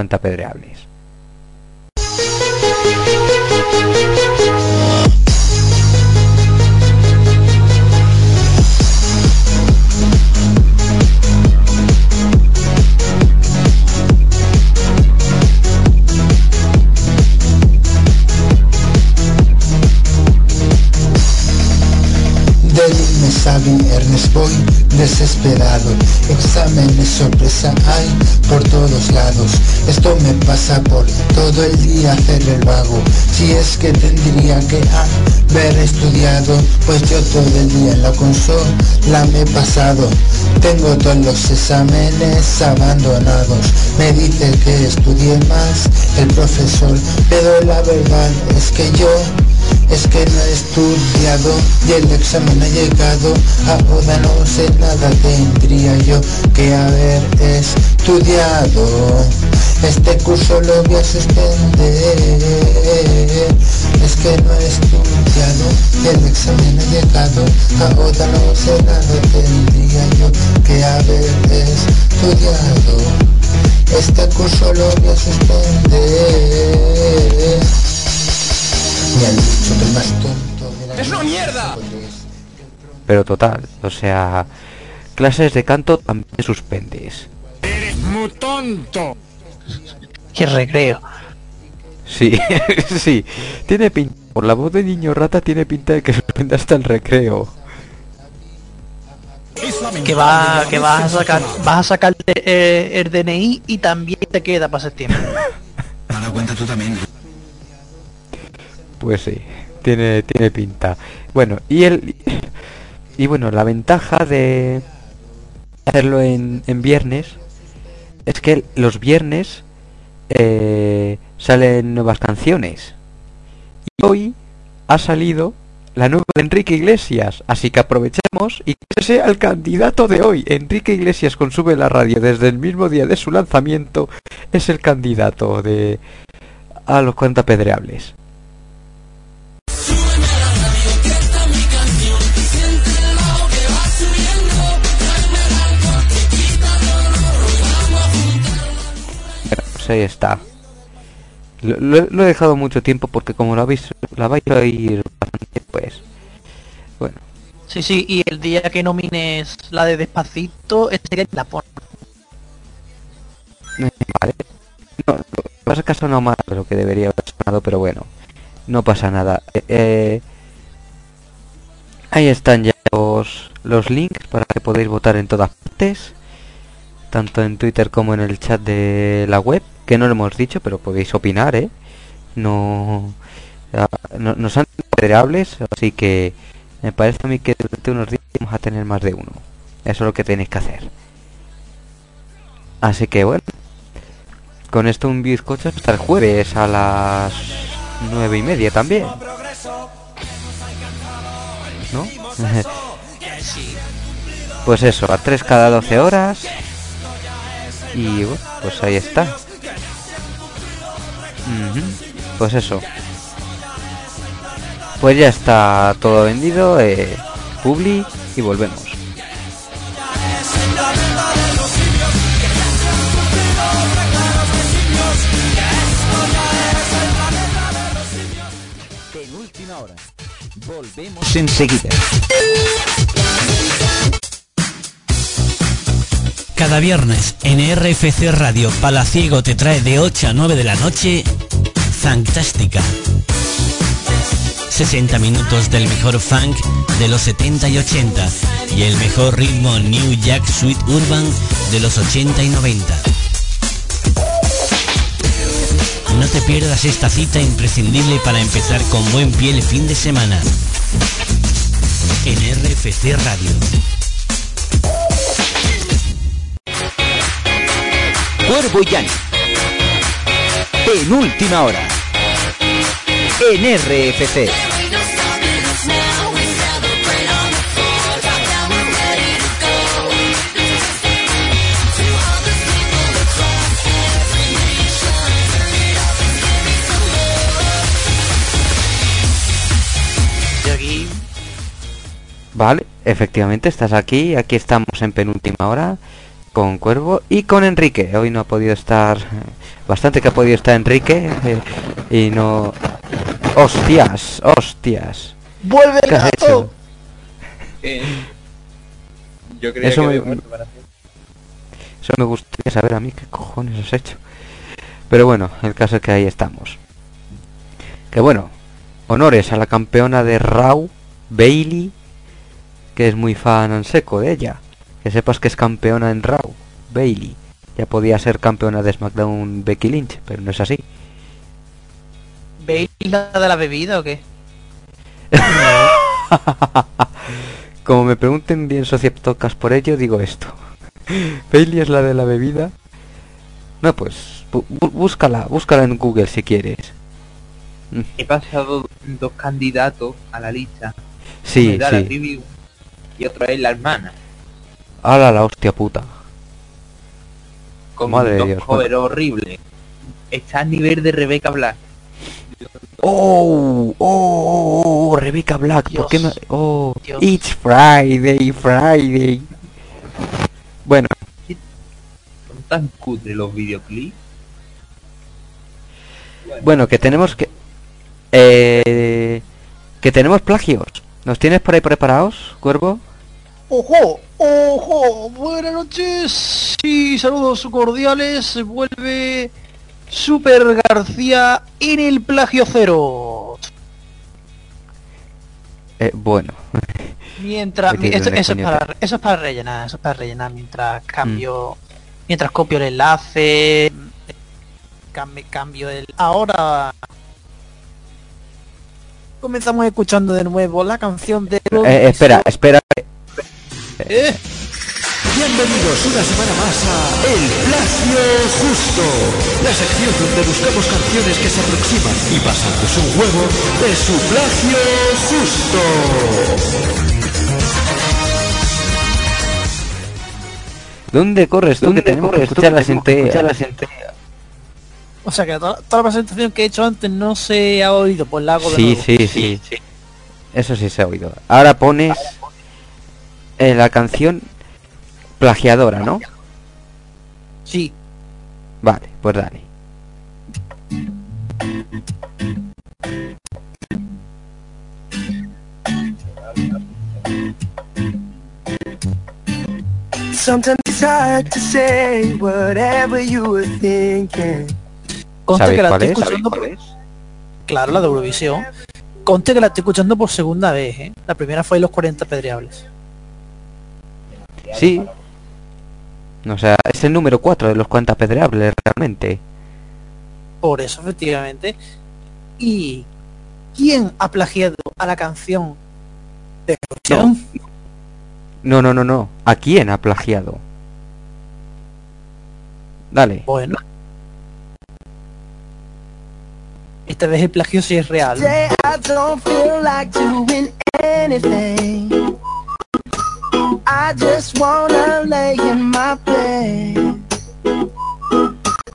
S2: cuantapedreables.
S11: viernes voy desesperado. Exámenes sorpresa hay por todos lados. Esto me pasa por todo el día hacer el vago. Si es que tendría que haber estudiado Pues yo todo el día en la consola me he pasado. Tengo todos los exámenes abandonados. Me dice que estudie más el profesor Pero la verdad es que yo es que no he estudiado y el examen ha llegado. Ahora no sé nada, tendría yo que haber estudiado. Este curso lo voy a suspender. Es que no he estudiado y el examen ha llegado. Ahora no sé nada, tendría yo que haber estudiado. Este curso lo voy a suspender
S2: ¡Es una mierda! Pero total, o sea, clases de canto también suspendes.
S6: ¡Eres muy tonto!
S3: ¡Qué recreo!
S2: Sí, sí, tiene pinta. Por la voz de niño rata tiene pinta de que suspende hasta el recreo.
S3: Que va, que vas a sacar, vas a sacar eh, el DNI y también te queda para septiembre.
S11: Dale cuenta tú también.
S2: Pues sí, tiene, tiene pinta. Bueno, y el y bueno, la ventaja de hacerlo en, en viernes es que los viernes eh, salen nuevas canciones. Y hoy ha salido la nueva de Enrique Iglesias, así que aprovechemos y que sea el candidato de hoy. Enrique Iglesias con Sube la Radio desde el mismo día de su lanzamiento es el candidato de a los cuentapedreables. Pues ahí está. Lo, he dejado mucho tiempo porque como lo habéis, la vais a ir pues bueno.
S3: Sí, sí, y el día que nomines la de Despacito, este que la pone.
S2: Vale. No, vas a caso no más de lo que debería haber sonado, pero bueno, no pasa nada. Eh, eh, ahí están ya los, los links para que podáis votar en todas partes, tanto en Twitter como en el chat de la web que no lo hemos dicho, pero podéis opinar, ¿eh? No, no, son considerables, así que me parece a mí que durante unos días vamos a tener más de uno. Eso es lo que tenéis que hacer. Así que bueno, con esto un bizcocho hasta el jueves a las nueve y media también. ¿No? pues eso, a tres cada 12 horas. Y pues ahí está. Pues eso. Pues ya está todo vendido, eh, Publi y volvemos.
S1: En última hora. Volvemos enseguida.
S4: Cada viernes en RFC Radio Palaciego te trae de 8 a 9 de la noche Fantástica. 60 minutos del mejor funk de los 70 y 80 y el mejor ritmo New Jack Sweet Urban de los 80 y 90.
S12: No te pierdas esta cita imprescindible para empezar con buen pie el fin de semana. En RFC Radio.
S1: Cuervo. Penúltima hora. En RFC.
S2: Vale, efectivamente estás aquí, aquí estamos en penúltima hora con Cuervo y con Enrique. Hoy no ha podido estar, bastante que ha podido estar Enrique eh, y no... Hostias, hostias.
S3: ¡Vuelve el
S2: ¿Qué has
S3: gato!
S2: hecho?
S13: Eh, Yo creía
S2: Eso
S13: que
S2: me-
S13: había muerto para.
S2: Eso me gustaría saber a mí qué cojones has hecho. Pero bueno, el caso es que ahí estamos. Que bueno, honores a la campeona de Raw, Bailey, que es muy fan en seco de ella. Que sepas que es campeona en Raw, Bailey. Ya podía ser campeona de SmackDown Becky Lynch, pero no es así.
S3: ¿Veis la de la bebida o qué?
S2: Como me pregunten bien socioptocas por ello, digo esto. Bailey es la de la bebida. No, pues bu- búscala, búscala en Google si quieres.
S13: He pasado dos candidatos a la lista.
S2: Sí,
S13: la
S2: sí.
S13: y otro es la hermana.
S2: ¡Hala la hostia puta!
S13: Con
S2: Madre de Dios,
S13: horribles. Está a nivel de Rebecca Black.
S2: ¡Oh! ¡Oh! ¡Oh! oh, Rebecca Black, ¿por qué me... ¡Oh!
S3: Dios.
S2: It's Friday, Friday. Bueno,
S13: Son tan cutres los videoclips.
S2: bueno, que tenemos que... Eh, que tenemos plagios. ¿Nos tienes por ahí preparados, Cuervo?
S3: ¡Ojo! ¡Ojo! Buenas noches y saludos cordiales. Vuelve Super García en el plagio cero.
S2: Eh, bueno.
S3: Mientras... Eso, es para, eso es para rellenar, eso es para rellenar mientras cambio... Mientras copio el enlace... Cambio, cambio el... Ahora... Comenzamos escuchando de nuevo la canción de...
S2: Eh, espera, espera.
S3: Eh,
S4: Bienvenidos una semana más a El Plagio Justo, la sección donde buscamos canciones que se aproximan y pasamos un juego de su plagio justo.
S2: ¿Dónde corres tú?
S4: ¿Dónde
S2: que tenemos
S4: corres
S2: que escuchar
S4: escuchar
S2: enteras.
S3: O sea que toda, toda la presentación que he hecho antes no se ha oído, pues la hago de
S2: Sí,
S3: nuevo.
S2: sí, sí, Eso sí se ha oído. Ahora pones eh, la canción plagiadora, ¿no?
S3: Sí.
S2: Vale, pues dale.
S14: Sometimes it's hard to say whatever you were thinking.
S3: Conste
S2: ¿Sabéis
S3: que la
S2: cuál
S3: estoy
S2: es?
S3: escuchando por... Claro, la de Eurovisión. Conte que la estoy escuchando por segunda vez, ¿eh? La primera fue Los 40 Pedreables.
S2: Sí. O sea, es el número 4 de los cuantas pedreables realmente.
S3: Por eso, efectivamente. ¿Y quién ha plagiado a la canción de Eurovisión?
S2: No, no, no, no. ¿A quién ha plagiado? Dale.
S3: Bueno. Esta vez el plagio sí es real.
S14: I just wanna lay in my bed.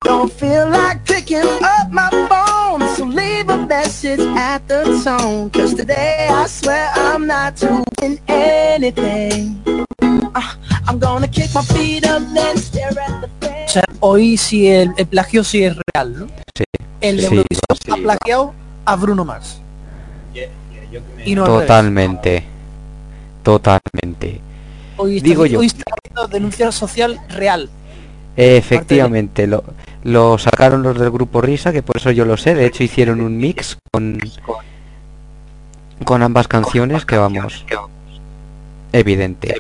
S14: Don't feel like picking up my phone, so leave a message at the tone. Cause today I swear I'm not doing anything. Uh, I'm gonna kick my feet up, then stare at the fan.
S3: O sea, hoy sí el, el plagio sí es real, ¿no?
S2: Sí.
S3: El de
S2: Sí,
S3: Eurovisión ha plagiado a Bruno Mars. Y no al revés.
S2: Totalmente. Totalmente.
S3: Hoy está,
S2: Digo yo.
S3: hoy está denuncia social real.
S2: Efectivamente, lo, lo sacaron los del grupo Risa, que por eso yo lo sé. De hecho, hicieron un mix con, con ambas canciones, que vamos. Evidente.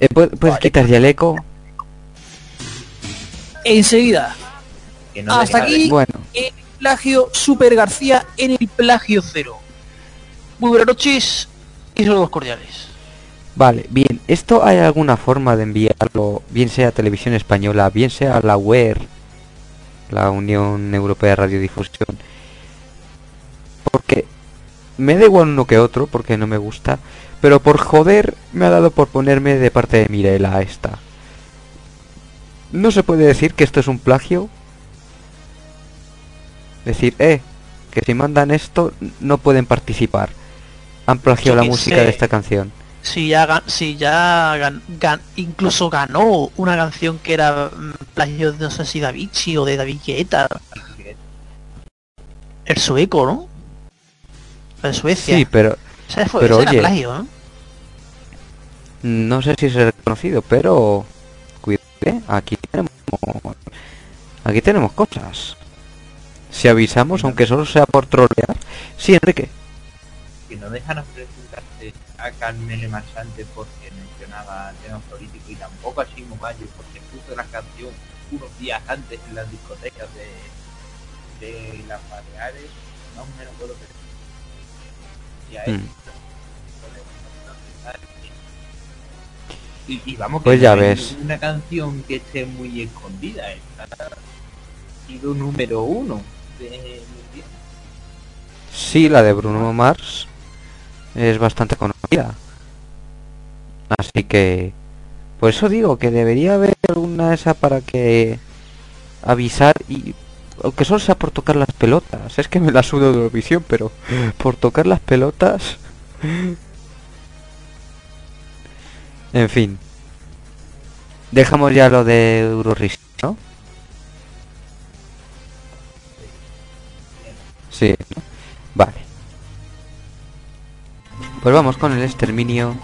S2: Eh, ¿pu- ¿Puedes quitar ya el eco?
S3: Enseguida.
S13: Que no
S3: Hasta aquí
S2: Bueno.
S3: el plagio Super García en el plagio cero. Muy buenas noches y saludos cordiales.
S2: Vale, bien. ¿Esto hay alguna forma de enviarlo, bien sea a Televisión Española, bien sea a la UER, la Unión Europea de Radiodifusión? Porque me da igual uno que otro, porque no me gusta, pero por joder me ha dado por ponerme de parte de Mirela esta. ¿No se puede decir que esto es un plagio? Decir, eh, que si mandan esto no pueden participar. Han plagiado la música
S3: sé.
S2: de esta canción.
S3: Si ya, si ya gan- gan- incluso ganó una canción que era mm, plagio de no sé si Da Vinci o de David Guetta. El sueco, ¿no? De Suecia.
S2: Sí, pero
S3: Ese fue,
S2: pero
S3: ese era
S2: oye,
S3: plagio, ¿no?
S2: no sé si es reconocido, pero cuidado, ¿eh? aquí tenemos aquí tenemos cosas. Si avisamos, aunque solo sea por trolear, sí, Enrique.
S13: que no dejan presentarse a Carmen Marchante porque mencionaba temas políticos y tampoco a Chimo Mayo porque puso la canción unos días antes en las discotecas de, de las Baleares, más o menos puedo creer. Y a él,
S2: Mm.
S13: y, y vamos
S2: Pues
S13: que
S2: ya
S13: no
S2: ves.
S13: una canción que esté muy escondida, está ha sido número uno de mundial.
S2: Sí, la de Bruno Mars es bastante conocida. Así que por eso digo que debería haber alguna esa para que avisar y aunque solo sea por tocar las pelotas, es que me la sudo de Eurovisión, pero por tocar las pelotas En fin. Dejamos ya lo de Euroris, ¿no? Sí. Vale. Pues vamos con el exterminio.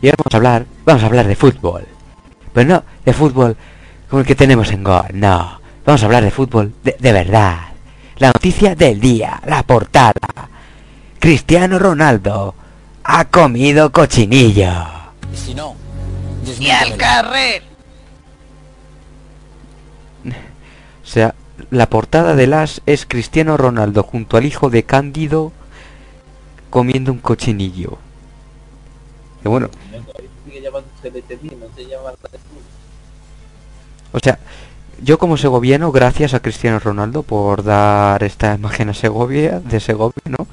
S2: Y ahora vamos a hablar, vamos a hablar de fútbol. Pero no de fútbol como el que tenemos en Gol, no. Vamos a hablar de fútbol de, de verdad. La noticia del día, la portada. Cristiano Ronaldo ha comido cochinillo.
S15: Y si no,
S3: ¡Y al carrer!
S2: O sea, la portada de las es Cristiano Ronaldo junto al hijo de Cándido comiendo un cochinillo. Y bueno, o sea, yo como segoviano, gracias a Cristiano Ronaldo por dar esta imagen a Segovia, de Segovia, ¿no?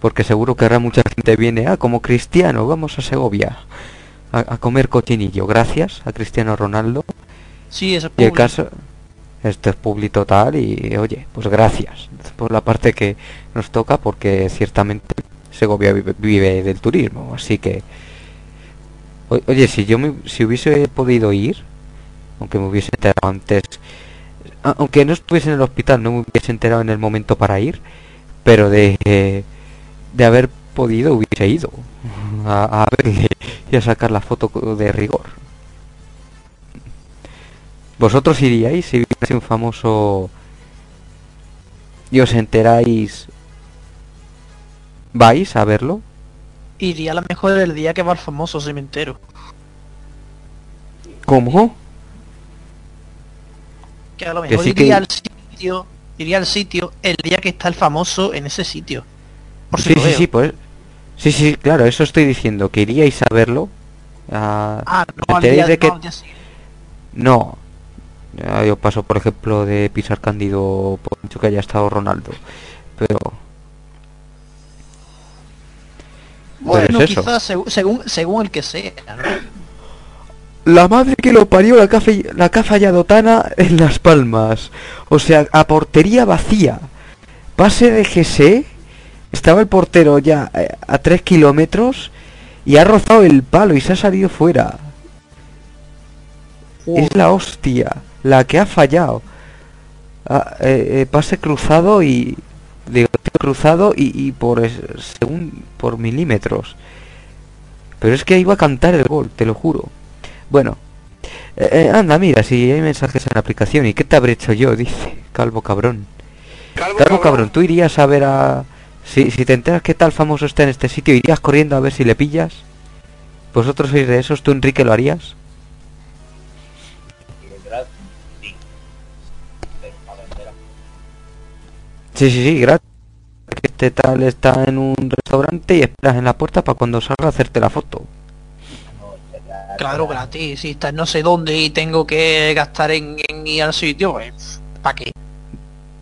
S2: Porque seguro que ahora mucha gente viene, ah, como Cristiano, vamos a Segovia a, a comer cochinillo. Gracias a Cristiano Ronaldo.
S3: Sí, ese
S2: Y el caso, esto es público total y oye, pues gracias por la parte que nos toca porque ciertamente Segovia vive, vive del turismo, así que oye, si yo me, si hubiese podido ir, aunque me hubiese enterado antes, aunque no estuviese en el hospital, no me hubiese enterado en el momento para ir, pero de de haber podido hubiese ido a, a verle y a sacar la foto de rigor. ¿Vosotros iríais si hubiese un famoso y os enteráis? ¿Vais a verlo?
S3: Iría a lo mejor el día que va al famoso cementerio.
S2: ¿Cómo?
S3: Que a lo mejor
S2: que-
S3: iría al sitio, iría al sitio el día que está el famoso en ese sitio. Por si
S2: Sí, sí,
S3: veo.
S2: sí, pues. Sí, sí, claro, eso estoy diciendo, que iríais a verlo. a-
S3: Ah, no,
S2: ¿me
S3: al
S2: enteráis
S3: día,
S2: de que-
S3: no, al día siguiente.
S2: No. Yo paso, por ejemplo, de pisar Cándido por mucho que haya estado Ronaldo. Pero.
S3: Bueno,
S2: es
S3: quizás según, según el que sea, ¿no?
S2: La madre que lo parió la cafa, la cafa Yadotana en Las Palmas. O sea, a portería vacía. Pase de GC. Estaba el portero ya eh, a 3 kilómetros. Y ha rozado el palo y se ha salido fuera. Es la hostia. La que ha fallado. Ah, eh, eh, pase cruzado y... Digo, cruzado y, y por es- según por milímetros. Pero es que iba a cantar el gol, te lo juro. Bueno, eh, eh, anda, mira, si hay mensajes en la aplicación. ¿Y qué te habré hecho yo? Dice, calvo cabrón. Calvo, cabrón. tú irías a ver a... Si, si te enteras que tal famoso está en este sitio, ¿irías corriendo a ver si le pillas? ¿Vosotros sois de esos? ¿Tú, Enrique, lo harías?
S13: Sí,
S2: sí, sí, gratis. Este tal está en un restaurante y esperas en la puerta para cuando salga hacerte la foto.
S3: Claro, gratis. Si estás no sé dónde y tengo que gastar en, en ir al sitio, pues, ¿para qué?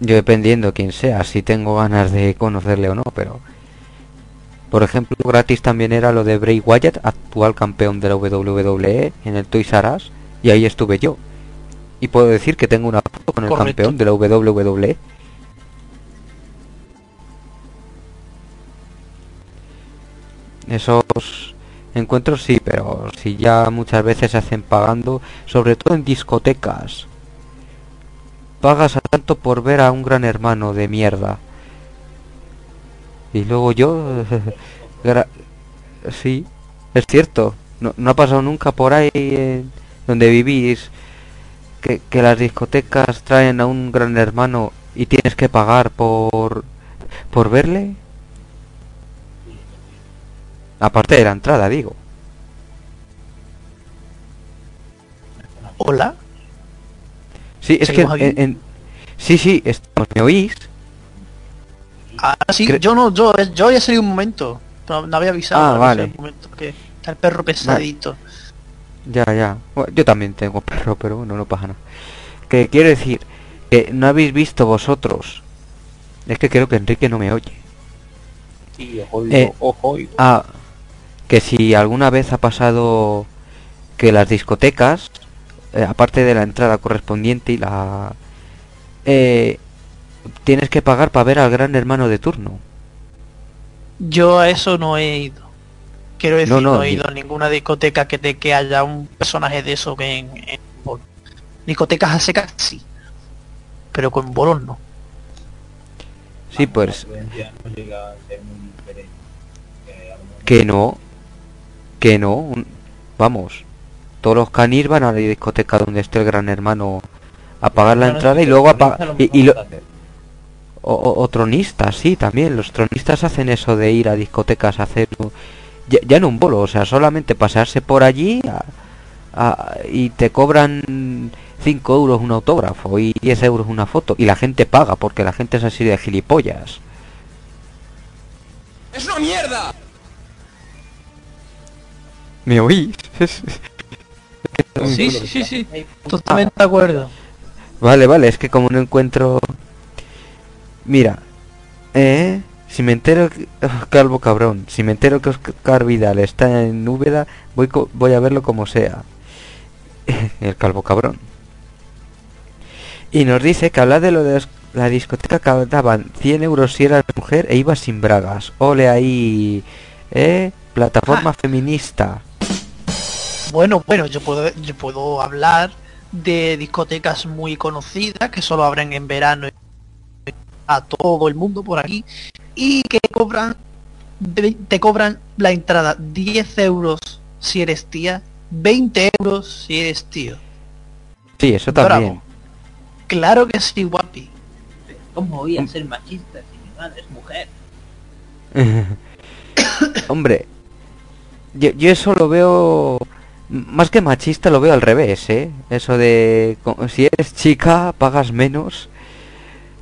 S2: Yo dependiendo quién sea, si tengo ganas de conocerle o no, pero... Por ejemplo, gratis también era lo de Bray Wyatt, actual campeón de la WWE en el Toys R Us, y ahí estuve yo. Y puedo decir que tengo una foto con el
S3: Correcto.
S2: campeón de la WWE. Esos encuentros sí, pero si ya muchas veces se hacen pagando, sobre todo en discotecas. Pagas a tanto por ver a un gran hermano de mierda. Y luego yo... sí, es cierto. No, no ha pasado nunca por ahí donde vivís que, que las discotecas traen a un gran hermano y tienes que pagar por por verle. Aparte de la entrada, digo.
S3: Hola.
S2: Sí, es que en, en- sí, sí, estamos, ¿me oís?
S3: Ah, sí,
S2: Cre-
S3: yo no, yo, yo ya salí un momento. No, no había avisado.
S2: Ah,
S3: no había
S2: vale.
S3: un momento, que está el perro pesadito.
S2: Ya, ya. Bueno, yo también tengo perro, pero bueno, no pasa nada. Que quiero decir que no habéis visto vosotros. Es que creo que Enrique no me oye.
S13: Sí, ojo,
S2: Eh,
S13: ojo,
S2: Ah, que si alguna vez ha pasado que las discotecas, eh, aparte de la entrada correspondiente y la... eh, tienes que pagar para ver al gran hermano de turno.
S3: Yo a eso no he ido. Quiero decir,
S2: No,
S3: no,
S2: no,
S3: he ido a ninguna discoteca que te que haya un personaje de eso que en, en bol- discotecas a secas sí. Pero con bolos no.
S2: Sí, pues
S13: que
S2: no, que no, un- vamos, todos los canis van a la discoteca donde esté el gran hermano a pagar la entrada y luego a pagar y, lo- o, o- o tronistas, sí, también los tronistas hacen eso de ir a discotecas a hacer ya, ya no un bolo, o sea, solamente pasearse por allí a- a- y te cobran 5 euros un autógrafo y 10 euros una foto y la gente paga porque la gente es así de gilipollas.
S5: ¡Es una mierda!
S2: ¿Me oís?
S3: Sí, sí, sí, sí. Totalmente de acuerdo.
S2: Vale, vale, es que como no encuentro... Mira, eh, si me entero que... oh, calvo cabrón, si me entero que Oscar Vidal está en Úbeda, voy, co- voy a verlo como sea. El calvo cabrón. Y nos dice que habla de lo de la discoteca que daban 100 euros si eras mujer e ibas sin bragas. Ole ahí, eh, plataforma feminista.
S3: Bueno, bueno, yo puedo, yo puedo hablar de discotecas muy conocidas que solo abren en verano a todo el mundo por aquí y que cobran de- te cobran la entrada 10 euros si eres tía, 20 euros si eres tío.
S2: Sí, eso
S3: Bravo.
S2: también.
S3: Claro que sí, guapi.
S13: ¿Cómo voy a ser machista si mi madre es mujer?
S2: Hombre, yo, yo eso lo veo más que machista, lo veo al revés, ¿eh? Eso de si eres chica pagas menos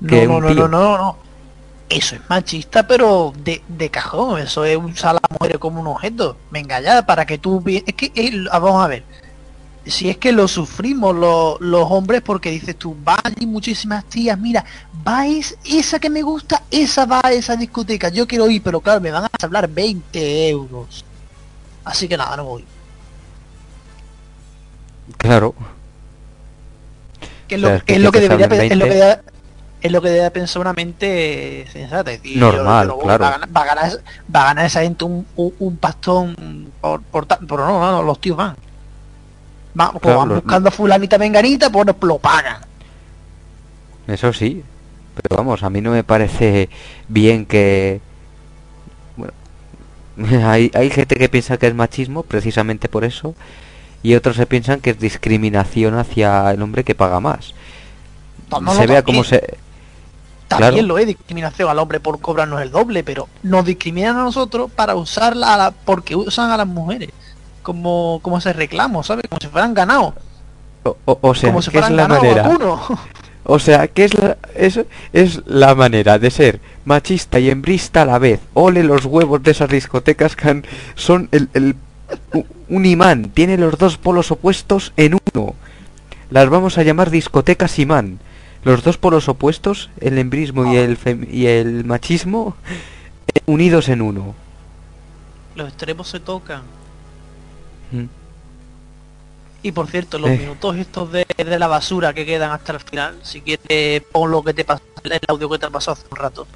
S2: que
S3: No, no,
S2: un
S3: no,
S2: tío.
S3: no, no, no. Eso es machista, pero de, de cajón. Eso es usar a la mujer como un objeto. Venga ya, para que tú... Es que, ah, vamos a ver. Si es que lo sufrimos los, los hombres porque dices tú, van y muchísimas tías, mira, va es- esa que me gusta, esa va a esa discoteca, yo quiero ir, pero claro, me van a hablar 20 euros. Así que nada, no voy.
S2: Claro.
S3: Que es
S2: O sea,
S3: lo,
S2: es que
S3: es lo
S2: que
S3: que
S2: te
S3: debería es lo que
S2: 20.
S3: debe- es lo que pensar una mente sensata.
S2: Normal,
S3: voy,
S2: claro.
S3: Va a, ganar, va a ganar- va a ganar esa gente un, un, un pastón por, por no, no, no, los tíos van. Van, como
S2: Claro,
S3: van
S2: los-
S3: buscando a fulanita venganita, pues lo pagan.
S2: Eso sí. Pero vamos, a mí no me parece bien que... Bueno, hay, hay gente que piensa que es machismo precisamente por eso y otros se piensan que es discriminación hacia el hombre que paga más.
S3: No, no,
S2: se vea como
S3: también.
S2: se...
S3: También
S2: Claro.
S3: lo es discriminación al hombre por cobrarnos el doble, pero nos discriminan a nosotros para usarla a la, porque usan a las mujeres como, como ese reclamo, ¿sabes? Como si fueran ganados.
S2: O, o- o sea,
S3: como si
S2: ¿qué es
S3: fueran
S2: la manera? O sea, que es la, es, es la manera de ser machista y hembrista a la vez. Ole los huevos de esas discotecas que han- son el, el- un imán. Tiene los dos polos opuestos en uno. Las vamos a llamar discotecas imán. Los dos polos opuestos, el embrismo y el, fem- y el machismo, eh, unidos en uno.
S3: Los extremos se tocan.
S2: Mm.
S3: Y por cierto, los
S2: Eh.
S3: minutos estos de, de la basura que quedan hasta el final, si quieres pon lo que te pasó, el audio que te pasó hace un rato.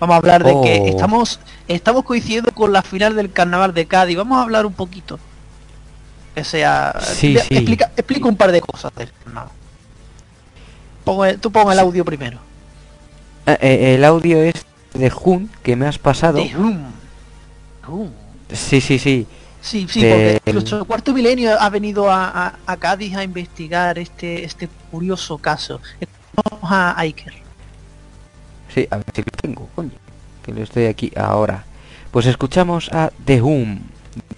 S3: Vamos a hablar de que
S2: Oh.
S3: estamos estamos coincidiendo con la final del carnaval de Cádiz. Vamos a hablar un poquito. Que sea.
S2: Sí,
S3: de-
S2: sí.
S3: Explica, explica un par de cosas del carnaval. Pon el- tú pon el audio primero.
S2: Ah, eh, el audio es de Jun que me has pasado.
S3: De Hum. Hum.
S2: Sí, sí, sí.
S3: Sí, sí, porque nuestro cuarto milenio ha venido a, a- a Cádiz a investigar este este curioso caso. Vamos a Iker.
S2: Sí, a ver si lo tengo, coño. Que lo estoy aquí ahora. Pues escuchamos a The Whom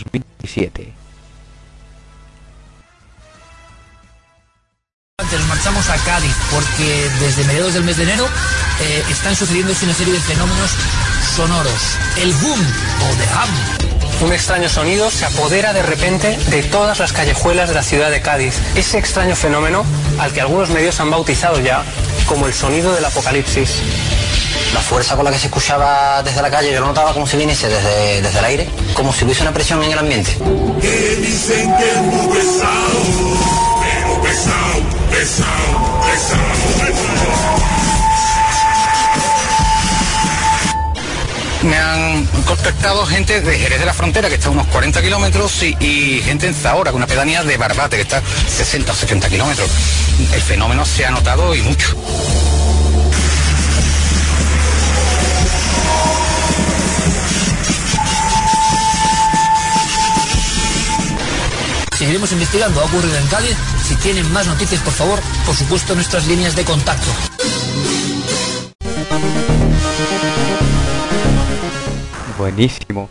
S2: 2017.
S15: Antes nos marchamos a Cádiz porque desde mediados del mes de enero eh, están sucediéndose una serie de fenómenos sonoros. El boom o the hum.
S16: Un extraño sonido se apodera de repente de todas las callejuelas de la ciudad de Cádiz. Ese extraño fenómeno al que algunos medios han bautizado ya como el sonido del apocalipsis.
S17: La fuerza con la que se escuchaba desde la calle, yo lo notaba como si viniese desde, desde el aire, como si hubiese una presión en el ambiente.
S6: Que dicen que es muy pesado, pero pesado, pesado, pesado,
S18: Me han contactado gente de Jerez de la Frontera, que está a unos 40 kilómetros, y, y gente en Zahora, con una pedanía de Barbate, que está a 60 o 70 kilómetros. El fenómeno se ha notado y mucho.
S15: Seguiremos investigando, ha ocurrido en Cádiz. Si tienen más noticias, por favor, por supuesto, nuestras líneas de contacto.
S2: Buenísimo.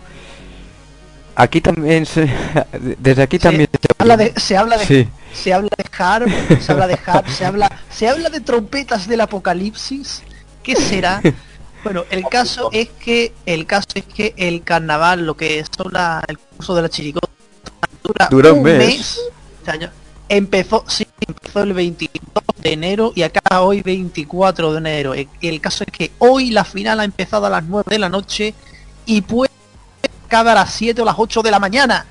S2: Aquí también se... Desde aquí también se
S3: Habla de- se habla de
S2: Sí.
S3: se habla de harp, se habla de harp, se habla se habla de trompetas del apocalipsis. ¿Qué será? Bueno, el caso es que el caso es que el carnaval, lo que son la- el curso de la chiricota dura,
S2: Dura un mes.
S3: este. Empezó, sí, empezó el 22 de enero y acá hoy 24 de enero. El, el caso es que hoy la final ha empezado a las 9 de la noche y puede acabar a las 7 o las 8 de la mañana.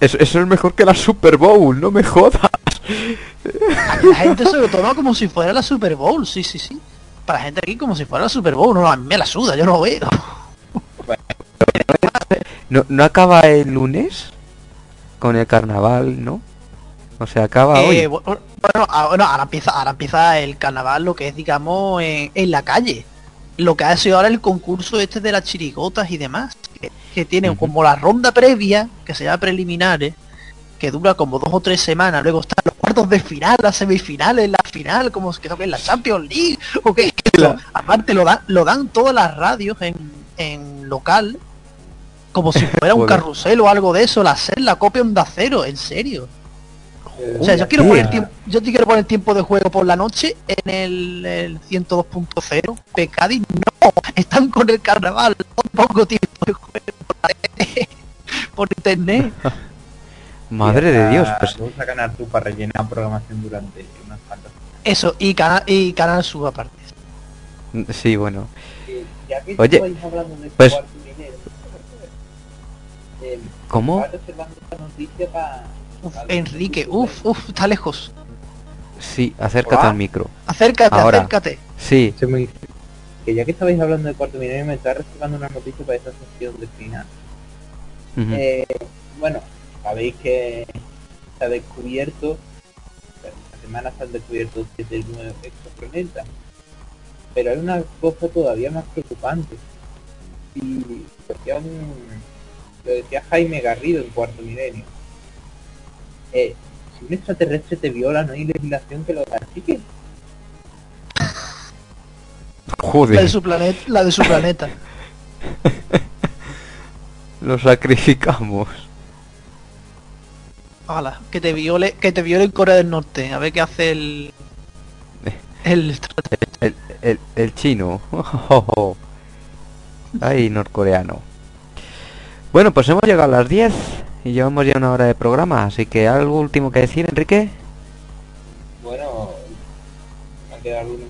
S2: Eso, eso es mejor que la Super Bowl, no me jodas.
S3: La gente se lo toma como si fuera la Super Bowl, sí, sí, sí. Para la gente aquí como si fuera la Super Bowl, no, a mí me la suda, yo no lo veo.
S2: ¿No, ¿No acaba el lunes? Con el carnaval, ¿no? O sea, acaba
S3: Eh,
S2: hoy.
S3: bueno, ah, bueno, ahora empieza, ahora empieza el carnaval, lo que es, digamos, en, en la calle. Lo que ha sido ahora el concurso este de las chirigotas y demás, que, que tienen como la ronda previa, que se llama preliminares, que dura como dos o tres semanas, luego están los cuartos de final, las semifinales, la final, como que es la Champions League, o esto. Aparte lo dan, lo dan todas las radios en, en local, como si fuera un carrusel o algo de eso, la SER, la copia onda cero, en serio. O sea, yo quiero poner tiempo, yo te quiero poner tiempo de juego por la noche en el, el 102.0. Pecadi no, están con el carnaval, pongo tiempo de juego por, la por internet.
S2: Madre de Dios, pues
S13: Vamos a ganar tú para rellenar programación durante unas cuantas.
S3: Eso, y canal y canal sub aparte.
S2: sí, bueno.
S13: Que
S2: Oye,
S13: estabais hablando de
S2: pues-
S13: eh,
S2: ¿Cómo?
S13: estaba reservando esta noticia pa-
S3: Uf,
S13: para-
S3: Enrique, uf, uf, está lejos.
S2: Sí, acércate
S13: Hola.
S2: al micro.
S3: Acércate,
S2: Ahora.
S3: acércate.
S2: Sí.
S13: Se me- Que ya que estabais hablando de cuarto minero, me está reservando una noticia para esa sesión de final. Eh, bueno, sabéis que se ha descubierto, esta semana se han descubierto siete nuevos exoplanetas, pero hay una cosa todavía más preocupante. Y lo decía Jaime Garrido en Cuarto Milenio. Eh, si un extraterrestre te viola, no hay legislación que lo castigue.
S3: La de
S2: Joder,
S3: su planeta, la de su planeta.
S2: lo sacrificamos.
S3: Hala, que te viole, que te viole en Corea del Norte, a ver qué hace el El,
S2: el, el, el chino. Ay, norcoreano. Bueno, pues hemos llegado a las 10 y llevamos ya una hora de programa, así que algo último que decir, Enrique.
S13: Bueno, me ha quedado alguno.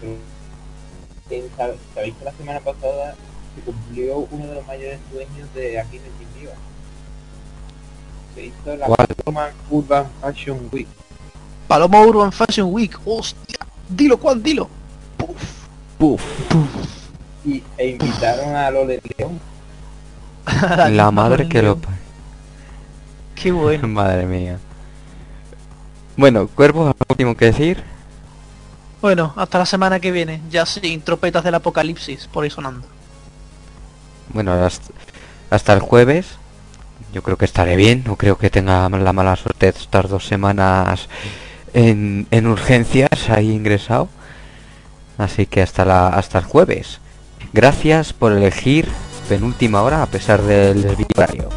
S13: pero- ¿Sabéis que la semana pasada se cumplió uno de los mayores sueños de aquí en el Viva? Se hizo la
S2: ¿Cuál?
S13: Paloma Urban Fashion Week.
S3: Paloma Urban Fashion Week. Hostia. Dilo, ¿cuál? Dilo.
S2: Puf.
S13: Y, e invitaron a Lole León.
S2: La madre que lo...
S3: Qué bueno.
S2: Madre mía. Bueno, cuervo, algo último que decir.
S3: Bueno, hasta la semana que viene. Ya sin trompetas del apocalipsis por ahí sonando.
S2: Bueno, hasta, hasta el jueves. Yo creo que estaré bien. No creo que tenga la mala suerte de estar dos semanas en, en urgencias ahí ingresado. Así que hasta la hasta el jueves. Gracias por elegir penúltima hora a pesar del desvío horario.